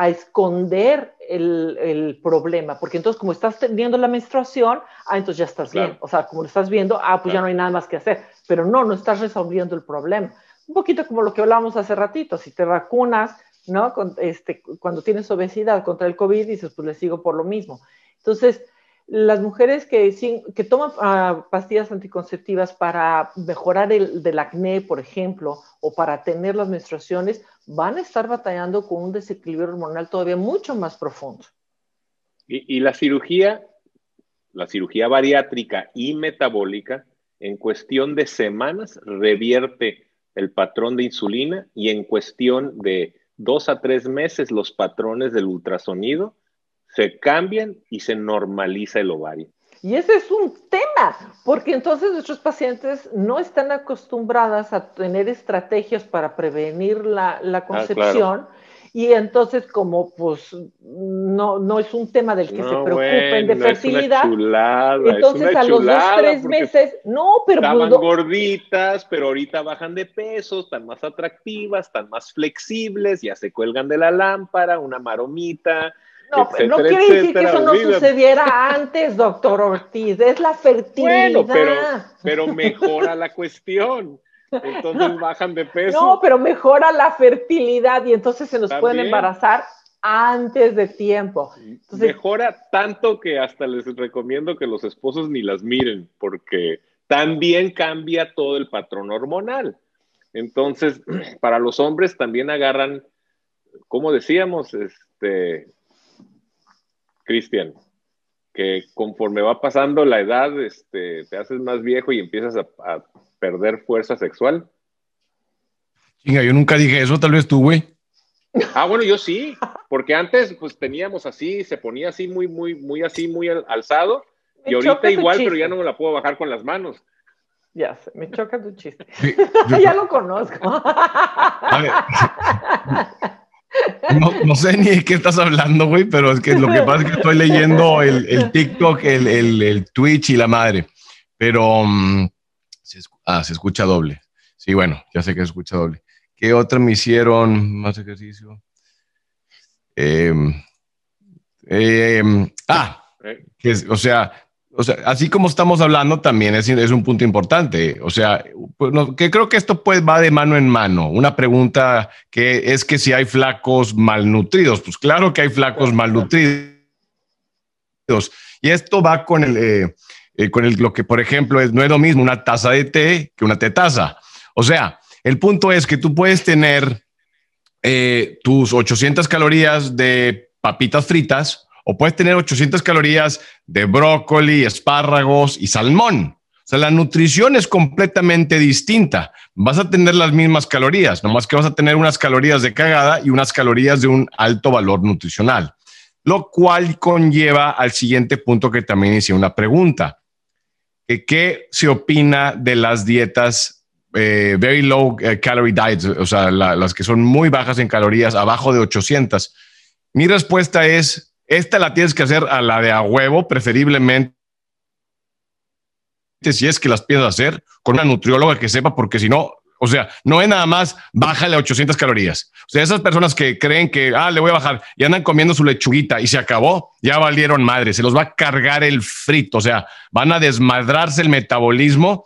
esconder el, problema, porque entonces como estás teniendo la menstruación, ah, entonces ya estás bien, o sea, como lo estás viendo, ah, pues ya no hay nada más que hacer, pero no, no estás resolviendo el problema. Un poquito como lo que hablábamos hace ratito, si te vacunas, ¿no? este, cuando tienes obesidad contra el COVID, dices, pues le sigo por lo mismo. Entonces, las mujeres que, toman ah, pastillas anticonceptivas para mejorar el del acné, por ejemplo, o para tener las menstruaciones, van a estar batallando con un desequilibrio hormonal todavía mucho más profundo. Y, la cirugía, la cirugía bariátrica y metabólica, en cuestión de semanas revierte el patrón de insulina y en cuestión de dos a tres meses los patrones del ultrasonido se cambian y se normaliza el ovario. Y ese es un tema, porque entonces nuestros pacientes no están acostumbradas a tener estrategias para prevenir la, ah, concepción. Y entonces, como pues no, no es un tema del que se preocupen de fertilidad, entonces a los dos, tres meses, no, pero estaban pues, gorditas, pero ahorita bajan de peso, están más atractivas, están más flexibles, ya se cuelgan de la lámpara, una maromita, no, no quiere decir que eso no sucediera antes, doctor Ortiz, es la fertilidad. Bueno, pero, pero mejora la cuestión. entonces bajan de peso. No, pero mejora la fertilidad y entonces se nos pueden embarazar antes de tiempo. Mejora tanto que hasta les recomiendo que los esposos ni las miren, porque también cambia todo el patrón hormonal. Entonces, [CLEARS THROAT] para los hombres también agarran, como decíamos, este, Cristian, que conforme va pasando la edad, este, te haces más viejo y empiezas a, perder fuerza sexual. Chinga, yo nunca dije eso, tal vez tú, güey. Ah, bueno, yo sí, porque antes pues teníamos así, se ponía así muy, muy, muy así, muy alzado, y ahorita igual, pero ya no me la puedo bajar con las manos. Ya sé, me choca tu chiste. [LAUGHS] ya lo conozco. [LAUGHS] No, sé ni de qué estás hablando, güey, pero es que lo que pasa es que estoy leyendo el, TikTok, el, Twitch y la madre. Pero mm, se, ah, se escucha doble. Sí, bueno, ya sé que se escucha doble. ¿Qué otra me hicieron más ejercicio? Em, em, ah, que, o sea, o sea, así como estamos hablando, también es, es un punto importante. O sea, pues, que creo que esto pues va de mano en mano. Una pregunta que es que si hay flacos malnutridos, pues claro que hay flacos malnutridos. Y esto va con el, eh, eh, con el, lo que, por ejemplo, es, no es lo mismo una taza de té que una tetaza. O sea, el punto es que tú puedes tener eh, tus 800 calorías de papitas fritas o puedes tener 800 calorías de brócoli, espárragos y salmón. O sea, la nutrición es completamente distinta. Vas a tener las mismas calorías, nomás que vas a tener unas calorías de cagada y unas calorías de un alto valor nutricional. Lo cual conlleva al siguiente punto que también hice una pregunta. ¿Qué se opina de las dietas eh, very low eh, calorie diets, o sea, las que son muy bajas en calorías, abajo de 800? Mi respuesta es esta la tienes que hacer a la de a huevo, preferiblemente si es que las piensas hacer con una nutrióloga que sepa, porque si no, o sea, no es nada más bájale 800 calorías. O sea, esas personas que creen que, ah, le voy a bajar y andan comiendo su lechuguita y se acabó, ya valieron madre, se los va a cargar el frito, o sea, van a desmadrarse el metabolismo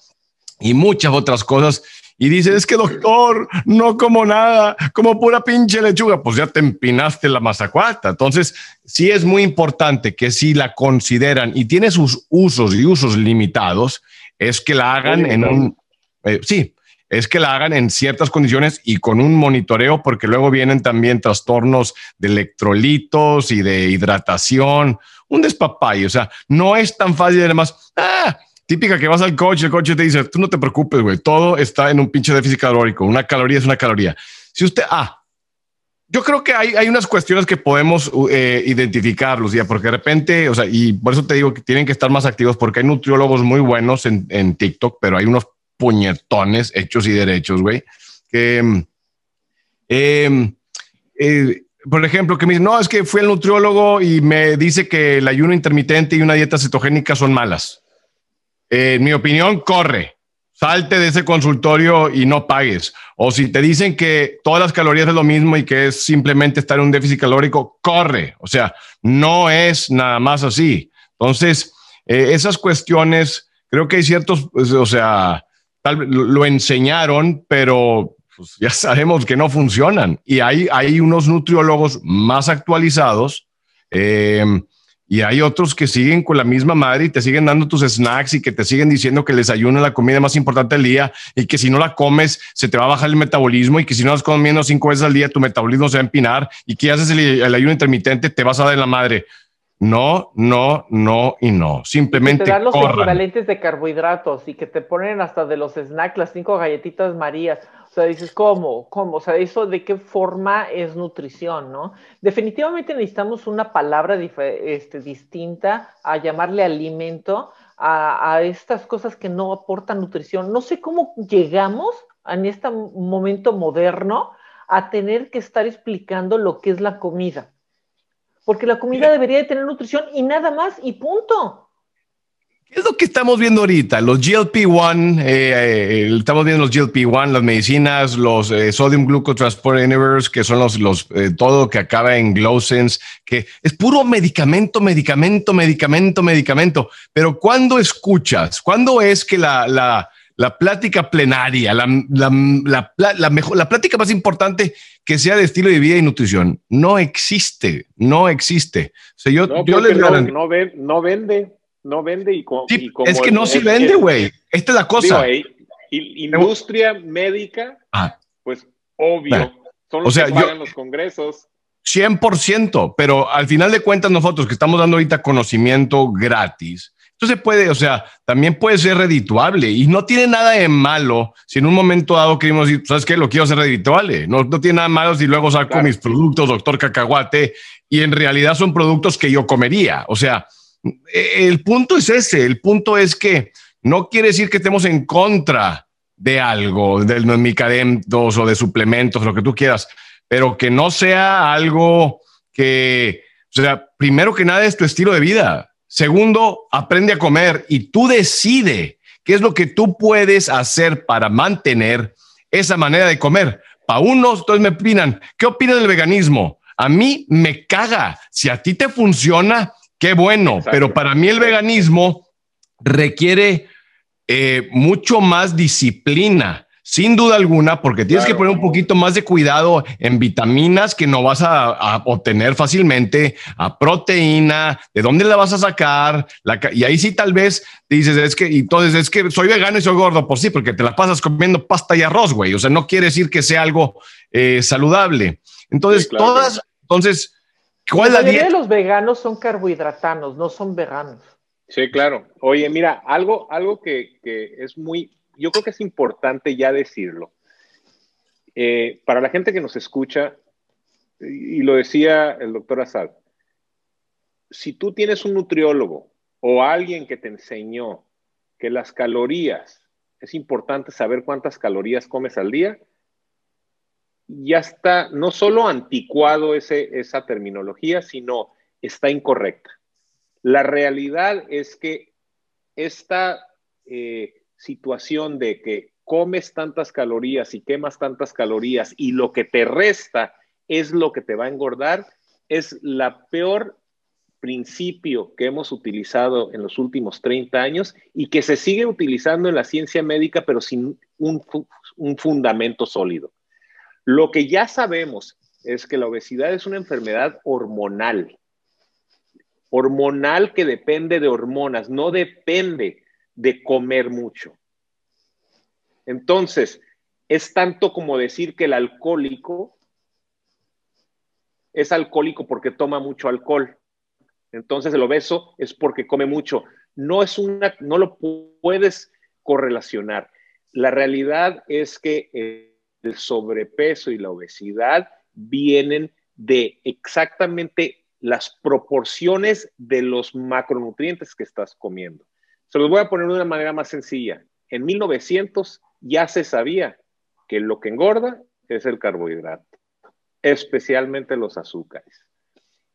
y muchas otras cosas y dice, es que doctor, no como nada, como pura pinche lechuga, pues ya te empinaste la mazacuata. Entonces, sí es muy importante que si la consideran y tiene sus usos y usos limitados, es que la hagan en un... Eh, sí, es que la hagan en ciertas condiciones y con un monitoreo, porque luego vienen también trastornos de electrolitos y de hidratación, un despapay, o sea, no es tan fácil además, ah, típica que vas al coche, el coche te dice, tú no te preocupes, güey, todo está en un pinche déficit calórico, una caloría es una caloría. Si usted, ah, yo creo que hay, hay unas cuestiones que podemos eh, identificarlos, ya, porque de repente, o sea, y por eso te digo que tienen que estar más activos, porque hay nutriólogos muy buenos en, en TikTok, pero hay unos puñetones hechos y derechos, güey, que, em, eh, por ejemplo, que me dicen, no, es que fui al nutriólogo y me dice que el ayuno intermitente y una dieta cetogénica son malas en mi opinión, corre. Salte de ese consultorio y no pagues. O si te dicen que todas las calorías es lo mismo y que es simplemente estar en un déficit calórico, corre. O sea, no es nada más así. Entonces, eh, esas cuestiones, creo que hay ciertos, pues, o sea, tal lo enseñaron, pero pues, ya [LAUGHS] sabemos que no funcionan. Y hay, hay unos nutriólogos más actualizados. Eh, y hay otros que siguen con la misma madre y te siguen dando tus snacks y que te siguen diciendo que el desayuno es la comida más importante del día y que si no la comes se te va a bajar el metabolismo y que si no vas comiendo cinco veces al día tu metabolismo se va a empinar y que haces el, ayuno intermitente te vas a dar en la madre. No, no, no y no. Simplemente. te dan los equivalentes de carbohidratos y que te ponen hasta de los snacks las cinco galletitas Marías. O sea, dices, ¿cómo? ¿Cómo? O sea, eso de qué forma es nutrición, ¿no? Definitivamente necesitamos una palabra este, distinta a llamarle alimento a, estas cosas que no aportan nutrición. No sé cómo llegamos en este momento moderno a tener que estar explicando lo que es la comida. Porque la comida debería de tener nutrición y nada más y punto. ¿Qué es lo que estamos viendo ahorita? Los GLP-1, eh, eh, estamos viendo los GLP-1, las medicinas, los eh, sodium glucotransport inhibitors, que son los, los todo que acaba en Glosens, que es puro medicamento, medicamento, medicamento, medicamento. Pero cuando escuchas, cuando es que la, la, la plática plenaria, la, la, la, mejor, la plática más importante que sea de estilo de vida y nutrición. No existe, no existe. O sea, yo, yo les no, no, no, vende, no vende y, como, Es que no se vende, güey. Esta es la cosa. industria médica, ah. pues obvio, son los que pagan los congresos. 100%, pero al final de cuentas nosotros que estamos dando ahorita conocimiento gratis, entonces puede, o sea, también puede ser redituable y no tiene nada de malo si en un momento dado queremos decir, ¿sabes qué? Lo quiero hacer redituable. No, no tiene nada de malo si luego saco mis productos, doctor cacahuate, y en realidad son productos que yo comería. O sea, el punto es ese, el punto es que no quiere decir que estemos en contra de algo, de medicamentos o de suplementos, lo que tú quieras, pero que no sea algo que, o sea, primero que nada es tu estilo de vida. Segundo, aprende a comer y tú decide qué es lo que tú puedes hacer para mantener esa manera de comer. Para unos, entonces me opinan, ¿qué opinas del veganismo? A mí me caga. Si a ti te funciona, qué bueno, pero para mí el veganismo requiere eh, mucho más disciplina sin duda alguna, porque tienes que poner un poquito más de cuidado en vitaminas que no vas a, obtener fácilmente, a proteína, de dónde la vas a sacar, y ahí sí tal vez dices, es que, entonces es que soy vegano y soy gordo, pues sí, porque te la pasas comiendo pasta y arroz, güey, o sea, no quiere decir que sea algo eh, saludable. Entonces, todas, entonces, ¿cuál la dieta? de los veganos son carbohidratanos, no son veganos. Sí, claro. Oye, mira, algo, algo que, que es muy, yo creo que es importante ya decirlo. Eh, para la gente que nos escucha, y lo decía el doctor Asad, si tú tienes un nutriólogo o alguien que te enseñó que las calorías, es importante saber cuántas calorías comes al día, ya está no solo anticuado ese, esa terminología, sino está incorrecta. La realidad es que esta eh, situación de que comes tantas calorías y quemas tantas calorías y lo que te resta es lo que te va a engordar, es la peor principio que hemos utilizado en los últimos 30 años y que se sigue utilizando en la ciencia médica, pero sin un, un fundamento sólido. Lo que ya sabemos es que la obesidad es una enfermedad hormonal, hormonal que depende de hormonas, no depende de comer mucho. Entonces, es tanto como decir que el alcohólico es alcohólico porque toma mucho alcohol. Entonces, el obeso es porque come mucho. No es una, no lo puedes correlacionar. La realidad es que el sobrepeso y la obesidad vienen de exactamente las proporciones de los macronutrientes que estás comiendo. Se los voy a poner de una manera más sencilla. En 1900 ya se sabía que lo que engorda es el carbohidrato, especialmente los azúcares.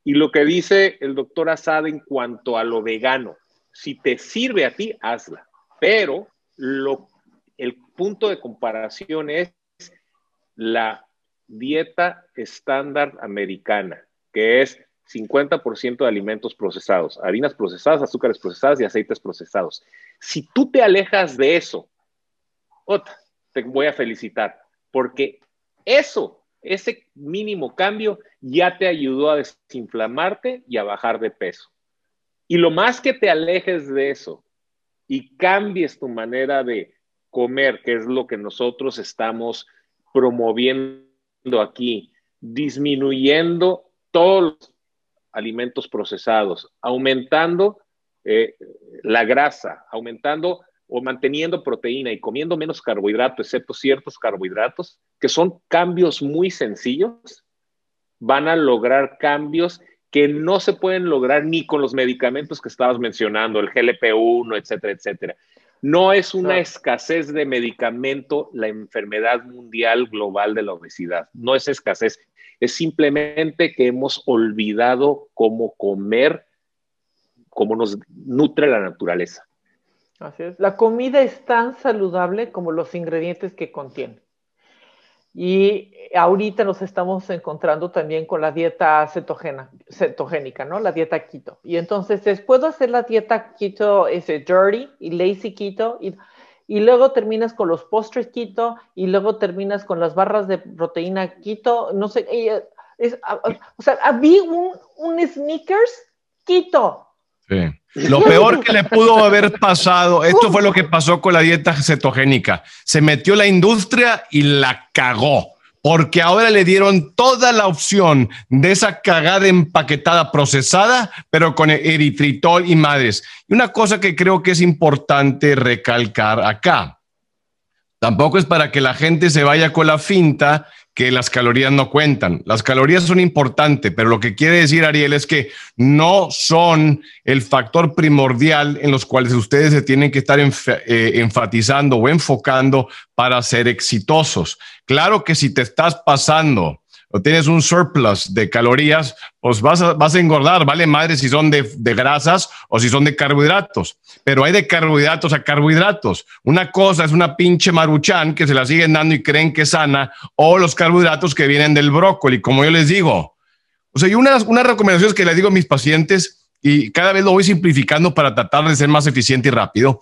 Y lo que dice el doctor Asad en cuanto a lo vegano, si te sirve a ti, hazla. Pero el punto de comparación es la dieta estándar americana, que es 50% de alimentos procesados, harinas procesadas, azúcares procesadas y aceites procesados. Si tú te alejas de eso, te voy a felicitar, porque eso, ese mínimo cambio ya te ayudó a desinflamarte y a bajar de peso. Y lo más que te alejes de eso y cambies tu manera de comer, que es lo que nosotros estamos promoviendo aquí, disminuyendo todos los alimentos procesados, aumentando eh, la grasa, aumentando o manteniendo proteína y comiendo menos carbohidratos, excepto ciertos carbohidratos, que son cambios muy sencillos, van a lograr cambios que no se pueden lograr ni con los medicamentos que estabas mencionando, el GLP-1, etcétera, etcétera. No es una escasez de medicamento la enfermedad mundial global de la obesidad, no es escasez, es simplemente que hemos olvidado cómo comer, cómo nos nutre la naturaleza. Así es. La comida es tan saludable como los ingredientes que contiene. Y ahorita nos estamos encontrando también con la dieta cetogénica, ¿no? La dieta keto. Y entonces, ¿puedo hacer la dieta keto ese dirty y lazy keto? Y, y luego terminas con los postres keto y luego terminas con las barras de proteína keto, no sé, eh, o sea, había un, un sneakers keto. Sí. [LAUGHS] Lo peor que le pudo haber pasado, esto fue lo que pasó con la dieta cetogénica. Se metió la industria y la cagó porque ahora le dieron toda la opción de esa cagada empaquetada procesada, pero con eritritol y madres. Y una cosa que creo que es importante recalcar acá, tampoco es para que la gente se vaya con la finta que las calorías no cuentan. Las calorías son importantes, pero lo que quiere decir Ariel es que no son el factor primordial en los cuales ustedes se tienen que estar eh, enfatizando o enfocando para ser exitosos. Claro que si te estás pasando o tienes un surplus de calorías, pues vas a, engordar, vale madre si son de, de, grasas o si son de carbohidratos. Pero hay de carbohidratos a carbohidratos. Una cosa es una pinche maruchan que se la siguen dando y creen que es sana, o los carbohidratos que vienen del brócoli, como yo les digo. O sea, y unas, unas recomendaciones que les digo a mis pacientes, y cada vez lo voy simplificando para tratar de ser más eficiente y rápido,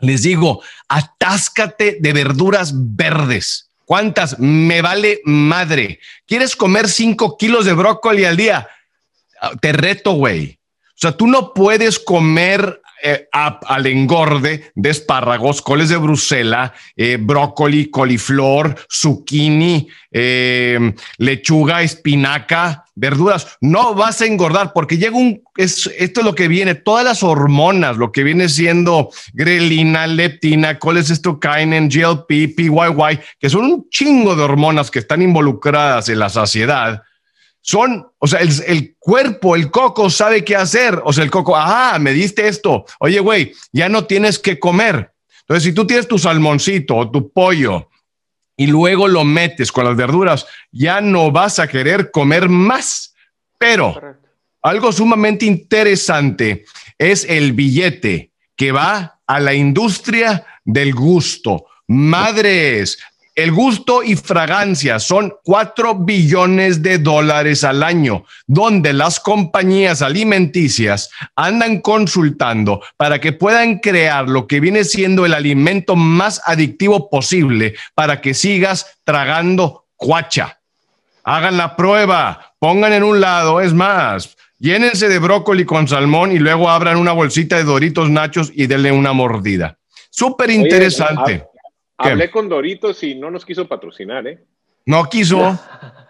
les digo, atáscate de verduras verdes ¿Cuántas? Me vale madre. ¿Quieres comer cinco kilos de brócoli al día? Te reto, güey. O sea, tú no puedes comer eh, al engorde de espárragos, coles de Bruselas, eh, brócoli, coliflor, zucchini, eh, lechuga, espinaca, verduras. No vas a engordar porque llega un, esto es lo que viene, todas las hormonas, lo que viene siendo grelina, leptina, colestestocainen, GLP, PYY, que son un chingo de hormonas que están involucradas en la saciedad son, o sea, el, cuerpo, el coco sabe qué hacer. O sea, el coco, ah, me diste esto. Oye, güey, ya no tienes que comer. Entonces, si tú tienes tu salmoncito o tu pollo y luego lo metes con las verduras, ya no vas a querer comer más. Pero algo sumamente interesante es el billete que va a la industria del gusto. Madres, el gusto y fragancia son 4 billones de dólares al año, donde las compañías alimenticias andan consultando para que puedan crear lo que viene siendo el alimento más adictivo posible para que sigas tragando cuacha. Hagan la prueba, pongan en un lado, es más, llénense de brócoli con salmón y luego abran una bolsita de Doritos Nachos y denle una mordida. Súper interesante. Hablé con Doritos y no nos quiso patrocinar, ¿eh? No quiso.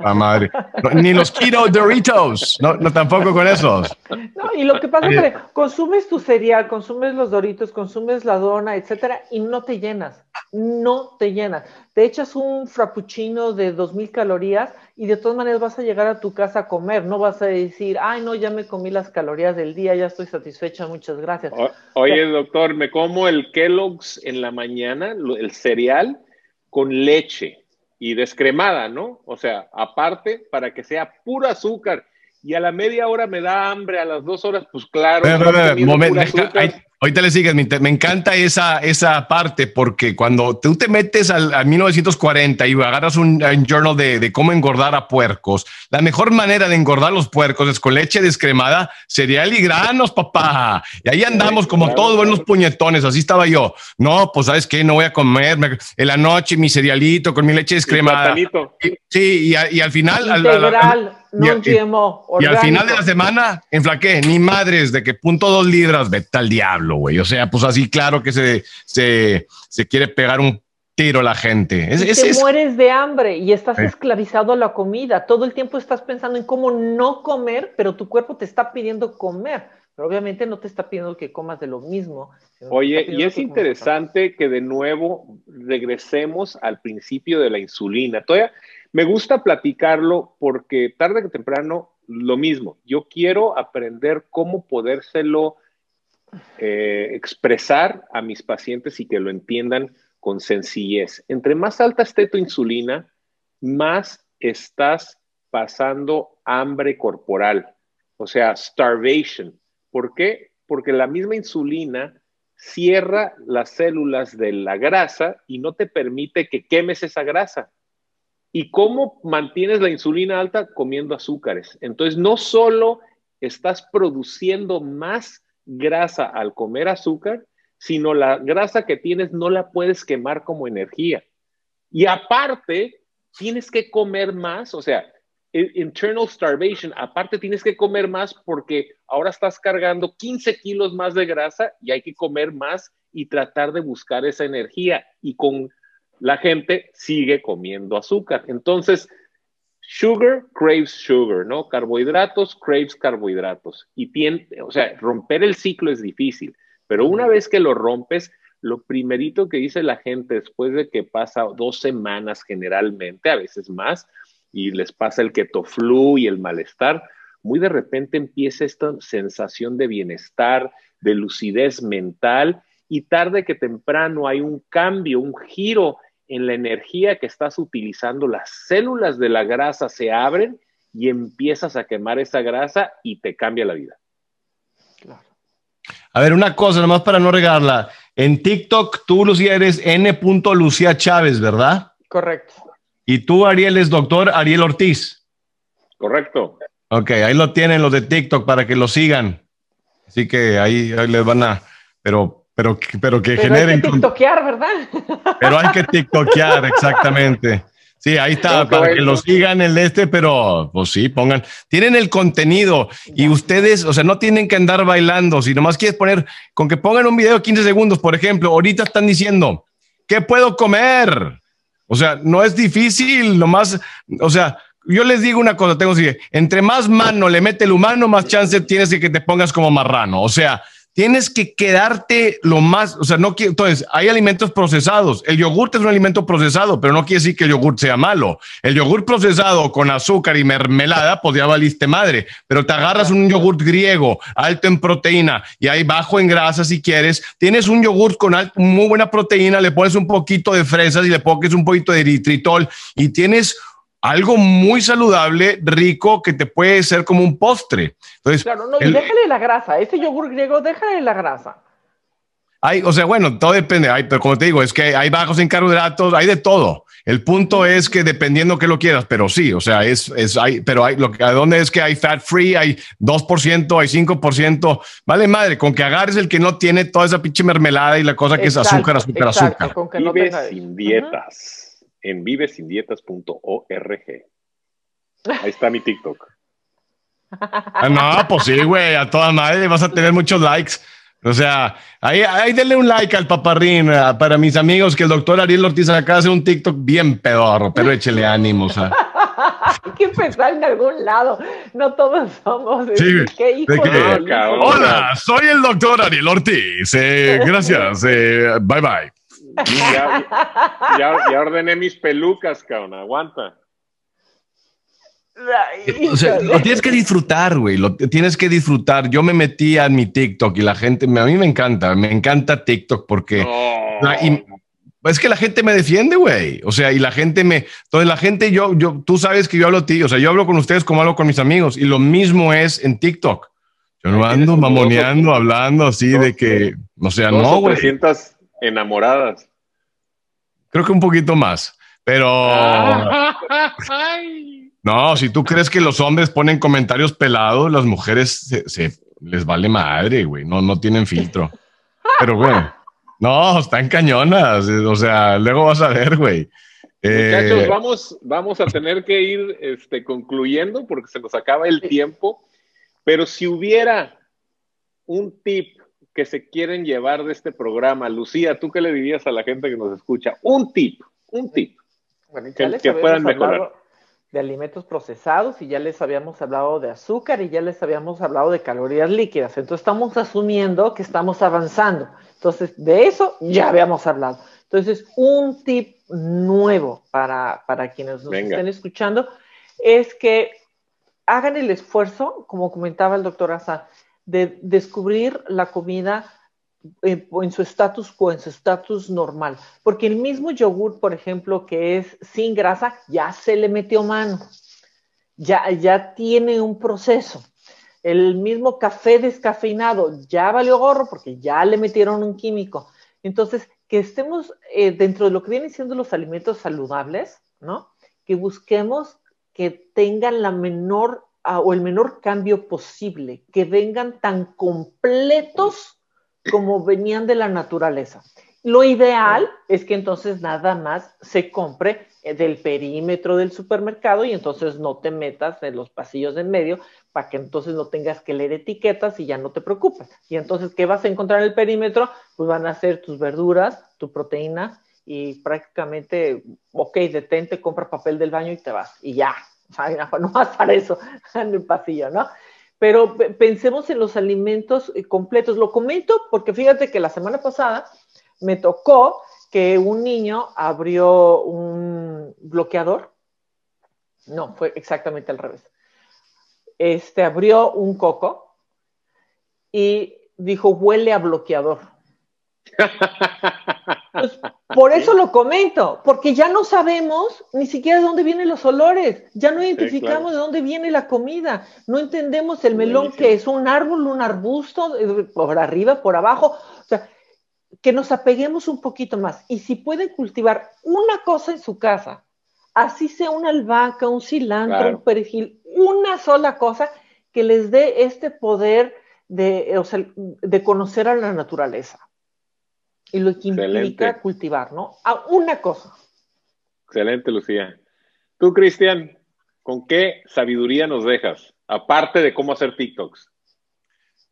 La madre. ni los quiero Doritos. No, no, tampoco con esos. No, y lo que pasa es que consumes tu cereal, consumes los Doritos, consumes la dona, etcétera, y no te llenas. No te llenas. Te echas un frappuccino de 2000 calorías y de todas maneras vas a llegar a tu casa a comer. No vas a decir, ay, no, ya me comí las calorías del día, ya estoy satisfecha, muchas gracias. oye, doctor, me como el Kellogg's en la mañana, el cereal con leche y descremada, ¿no? O sea, aparte, para que sea pura azúcar. Y a la media hora me da hambre, a las dos horas, pues claro. momento, Ahorita le sigues, me, encanta esa, esa parte porque cuando tú te metes al, 1940 y agarras un, journal de, cómo engordar a puercos, la mejor manera de engordar los puercos es con leche descremada, cereal y granos, papá. Y ahí andamos como todos buenos puñetones, así estaba yo. No, pues sabes qué, no voy a comer en la noche mi cerealito con mi leche descremada. sí, y, al final... Integral. No y, y, al final de la semana, enflaqué, ni madres de que punto dos libras, vete al diablo, güey. O sea, pues así claro que se, se, se quiere pegar un tiro la gente. Es, te mueres de hambre y estás esclavizado a la comida. Todo el tiempo estás pensando en cómo no comer, pero tu cuerpo te está pidiendo comer. Pero obviamente no te está pidiendo que comas de lo mismo. Oye, y es interesante que de nuevo regresemos al principio de la insulina. Todavía me gusta platicarlo porque tarde que temprano lo mismo. Yo quiero aprender cómo podérselo eh, expresar a mis pacientes y que lo entiendan con sencillez. Entre más alta esté tu insulina, más estás pasando hambre corporal, o sea, starvation. ¿Por qué? Porque la misma insulina cierra las células de la grasa y no te permite que quemes esa grasa. ¿Y cómo mantienes la insulina alta? Comiendo azúcares. Entonces, no solo estás produciendo más grasa al comer azúcar, sino la grasa que tienes no la puedes quemar como energía. Y aparte, tienes que comer más, o sea, internal starvation, aparte tienes que comer más porque ahora estás cargando 15 kilos más de grasa y hay que comer más y tratar de buscar esa energía. Y con la gente sigue comiendo azúcar. Entonces, sugar craves sugar, ¿no? Carbohidratos craves carbohidratos. Y tiene, o sea, romper el ciclo es difícil, pero una vez que lo rompes, lo primerito que dice la gente después de que pasa dos semanas generalmente, a veces más, y les pasa el keto flu y el malestar, muy de repente empieza esta sensación de bienestar, de lucidez mental y tarde que temprano hay un cambio, un giro en la energía que estás utilizando, las células de la grasa se abren y empiezas a quemar esa grasa y te cambia la vida. Claro. A ver, una cosa, nomás para no regarla. En TikTok, tú, Lucía, eres N. Lucía Chávez, ¿verdad? Correcto. Y tú, Ariel, es doctor Ariel Ortiz. Correcto. Ok, ahí lo tienen los de TikTok para que lo sigan. Así que ahí, les van a, pero, pero, pero que generen. Hay que tiktokear, ¿verdad? Pero hay que tiktokear, exactamente. Sí, ahí está, para que lo sigan el este, pero pues sí, pongan, tienen el contenido y ustedes, o sea, no tienen que andar bailando, si nomás quieres poner, con que pongan un video de 15 segundos, por ejemplo, ahorita están diciendo, ¿qué puedo comer? O sea, no es difícil, nomás, o sea, yo les digo una cosa, tengo que entre más mano le mete el humano, más chance tienes de que te pongas como marrano. O sea, tienes que quedarte lo más, o sea, no quiero, entonces, hay alimentos procesados. El yogurt es un alimento procesado, pero no quiere decir que el yogurt sea malo. El yogurt procesado con azúcar y mermelada, pues ya valiste madre, pero te agarras un yogurt griego, alto en proteína y hay bajo en grasa si quieres, tienes un yogurt con muy buena proteína, le pones un poquito de fresas y le pones un poquito de eritritol y tienes algo muy saludable, rico, que te puede ser como un postre. Entonces, claro, no, y déjale la grasa, ese yogur griego, déjale la grasa. Hay, o sea, bueno, todo depende, hay, pero como te digo, es que hay bajos en carbohidratos, hay de todo. El punto es que dependiendo que lo quieras, pero sí, o sea, es, es hay, pero hay, lo que, ¿a dónde es que hay fat free? Hay 2%, hay 5%, vale madre, con que agarres el que no tiene toda esa pinche mermelada y la cosa que es azúcar, azúcar, azúcar. Con que no sin dietas en vivesindietas.org. Ahí está mi TikTok. Ah, no, pues sí, güey, a toda madre vas a tener muchos likes. O sea, ahí, ahí denle un like al paparrín eh, para mis amigos que el doctor Ariel Ortiz acá hace un TikTok bien pedorro, pero échele ánimos. [LAUGHS] Hay que empezar en algún lado. No todos somos. Sí, ¿Qué Hola, soy el doctor Ariel Ortiz. Eh, gracias. Eh, bye bye. Ya, ordené mis pelucas, cabrón. Aguanta. O sea, lo tienes que disfrutar, güey. Lo tienes que disfrutar. Yo me metí a mi TikTok y la gente, a mí me encanta, me encanta TikTok porque es que la gente me defiende, güey. O sea, y la gente me, entonces la gente, yo, yo, tú sabes que yo hablo a ti, o sea, yo hablo con ustedes como hablo con mis amigos y lo mismo es en TikTok. Yo no ando mamoneando, hablando así de que, o sea, no, güey enamoradas. Creo que un poquito más, pero... [LAUGHS] no, si tú crees que los hombres ponen comentarios pelados, las mujeres se, les vale madre, güey, no, no tienen filtro. Pero, güey, no, están cañonas, o sea, luego vas a ver, güey. Muchachos, eh, vamos, vamos a tener que ir este, concluyendo porque se nos acaba el tiempo, pero si hubiera un tip que se quieren llevar de este programa? Lucía, ¿tú qué le dirías a la gente que nos escucha? Un tip, un tip que, puedan mejorar. De alimentos procesados y ya les habíamos hablado de azúcar y ya les habíamos hablado de calorías líquidas. Entonces estamos asumiendo que estamos avanzando. Entonces de eso ya habíamos hablado. Entonces un tip nuevo para, quienes nos estén escuchando es que hagan el esfuerzo, como comentaba el doctor Asa, de descubrir la comida en, su estatus quo, en su estatus normal. Porque el mismo yogur, por ejemplo, que es sin grasa, ya se le metió mano, ya, ya tiene un proceso. El mismo café descafeinado ya valió gorro porque ya le metieron un químico. Entonces, que estemos eh, dentro de lo que vienen siendo los alimentos saludables, ¿no? Que busquemos que tengan la menor o el menor cambio posible, que vengan tan completos como venían de la naturaleza. Lo ideal es que entonces nada más se compre eh, del perímetro del supermercado y entonces no te metas en los pasillos de en medio para que entonces no tengas que leer etiquetas y ya no te preocupes. Y entonces, ¿qué vas a encontrar en el perímetro? Pues van a ser tus verduras, tu proteína y prácticamente, ok, detente, compra papel del baño y te vas. Y ya, no va a estar eso [LAUGHS] en el pasillo, ¿no? Pero pensemos en los alimentos eh, completos. Lo comento porque fíjate que la semana pasada me tocó que un niño abrió un bloqueador. No, fue exactamente al revés. Este abrió un coco y dijo, huele a bloqueador. [LAUGHS] Pues, por eso lo comento, porque ya no sabemos ni siquiera de dónde vienen los olores, ya no identificamos de dónde viene la comida, no entendemos el melón que es un árbol, un arbusto, eh, por arriba, por abajo, o sea, que nos apeguemos un poquito más. Y si pueden cultivar una cosa en su casa, así sea una albahaca, un cilantro, un perejil, una sola cosa que les dé este poder de, de conocer a la naturaleza y lo que implica cultivar, ¿no? A una cosa. Excelente, Lucía. Tú, Cristian, ¿con qué sabiduría nos dejas? Aparte de cómo hacer TikToks.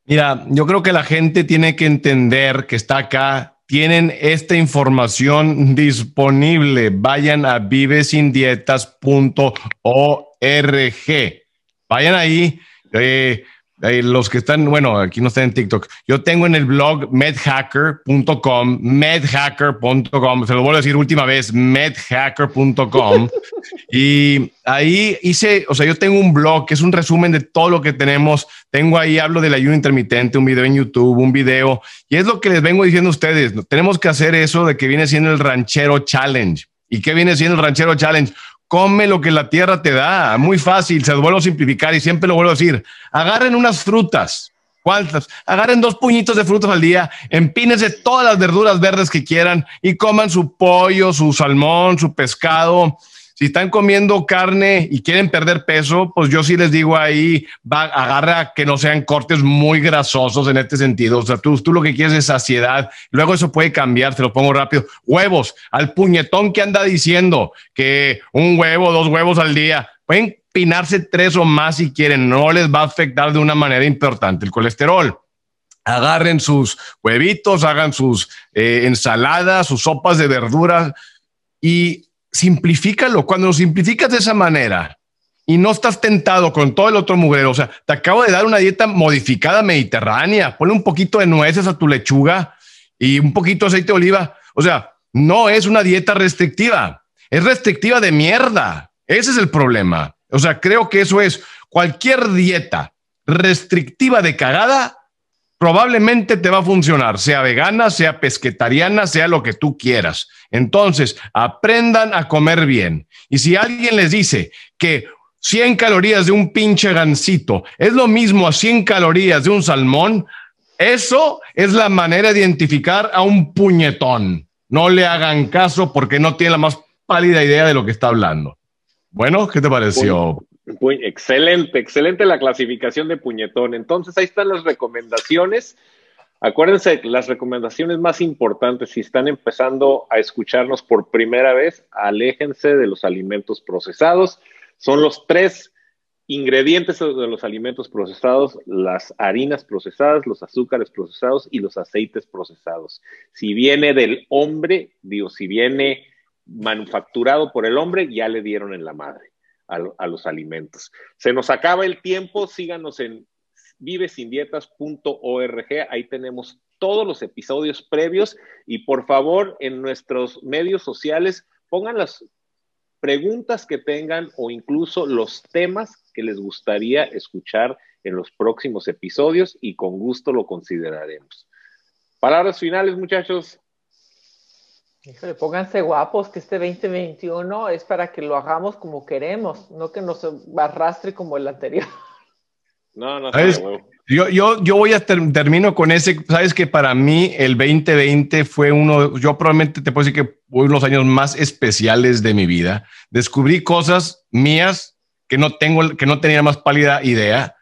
Mira, yo creo que la gente tiene que entender que está acá. Tienen esta información disponible. Vayan a vivesindietas.org. Vayan ahí. Eh, los que están, bueno, aquí no están en TikTok. Yo tengo en el blog medhacker.com, medhacker.com, se lo vuelvo a decir última vez, medhacker.com. [LAUGHS] y ahí hice, o sea, yo tengo un blog que es un resumen de todo lo que tenemos. Tengo ahí, hablo del ayuno intermitente, un video en YouTube, un video. Y es lo que les vengo diciendo a ustedes. Tenemos que hacer eso de que viene siendo el ranchero challenge. ¿Y qué viene siendo el ranchero challenge? Come lo que la tierra te da. Muy fácil, se lo vuelvo a simplificar y siempre lo vuelvo a decir. Agarren unas frutas. ¿Cuántas? Agarren dos puñitos de frutas al día, empínense todas las verduras verdes que quieran y coman su pollo, su salmón, su pescado, si están comiendo carne y quieren perder peso, pues yo sí les digo ahí, va, agarra que no sean cortes muy grasosos en este sentido. O sea, tú, tú lo que quieres es saciedad. Luego eso puede cambiar, te lo pongo rápido. Huevos, al puñetón que anda diciendo que un huevo, dos huevos al día. Pueden pinarse tres o más si quieren, no les va a afectar de una manera importante el colesterol agarren sus huevitos, hagan sus eh, ensaladas, sus sopas de verduras y simplifícalo. Cuando lo simplificas de esa manera y no estás tentado con todo el otro mugrero, o sea, te acabo de dar una dieta modificada mediterránea, ponle un poquito de nueces a tu lechuga y un poquito de aceite de oliva. O sea, no es una dieta restrictiva, es restrictiva de mierda. Ese es el problema. O sea, creo que eso es cualquier dieta restrictiva de cagada probablemente te va a funcionar, sea vegana, sea pesquetariana, sea lo que tú quieras. Entonces, aprendan a comer bien. Y si alguien les dice que 100 calorías de un pinche gansito es lo mismo a 100 calorías de un salmón, eso es la manera de identificar a un puñetón. No le hagan caso porque no tiene la más pálida idea de lo que está hablando. Bueno, ¿qué te pareció? Excelente, excelente la clasificación de puñetón. Entonces, ahí están las recomendaciones. Acuérdense, las recomendaciones más importantes, si están empezando a escucharnos por primera vez, aléjense de los alimentos procesados. Son los tres ingredientes de los alimentos procesados, las harinas procesadas, los azúcares procesados y los aceites procesados. Si viene del hombre, digo, si viene manufacturado por el hombre, ya le dieron en la madre a, los alimentos. Se nos acaba el tiempo, síganos en vivesindietas.org, ahí tenemos todos los episodios previos y por favor en nuestros medios sociales pongan las preguntas que tengan o incluso los temas que les gustaría escuchar en los próximos episodios y con gusto lo consideraremos. Palabras finales, muchachos. Híjole, pónganse guapos que este 2021 es para que lo hagamos como queremos, no que nos arrastre como el anterior. No, no, yo, yo, yo voy a termino con ese, sabes que para mí el 2020 fue uno, yo probablemente te puedo decir que fue uno de los años más especiales de mi vida. Descubrí cosas mías que no tengo, que no tenía más pálida idea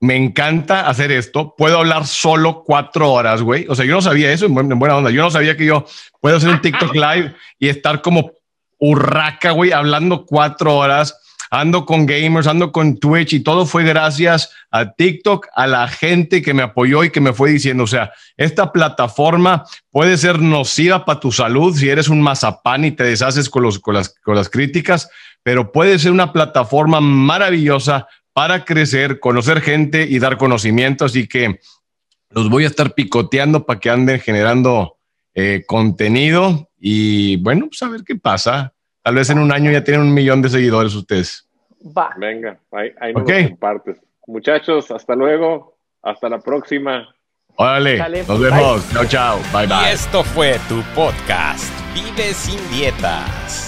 me encanta hacer esto. Puedo hablar solo cuatro horas, güey. O sea, yo no sabía eso en buena onda. Yo no sabía que yo puedo hacer un TikTok [LAUGHS] live y estar como urraca, güey, hablando cuatro horas. Ando con gamers, ando con Twitch y todo fue gracias a TikTok, a la gente que me apoyó y que me fue diciendo, o sea, esta plataforma puede ser nociva para tu salud si eres un mazapán y te deshaces con, los, con, las, con las críticas, pero puede ser una plataforma maravillosa para crecer, conocer gente y dar conocimiento. Así que los voy a estar picoteando para que anden generando eh, contenido y bueno, pues a ver qué pasa. Tal vez en un año ya tienen un millón de seguidores ustedes. Va. Venga, ahí, ahí nos compartes. Muchachos, hasta luego. Hasta la próxima. Órale, nos vemos. Chao, chao. Bye, bye. Y esto fue tu podcast, Vive sin dietas.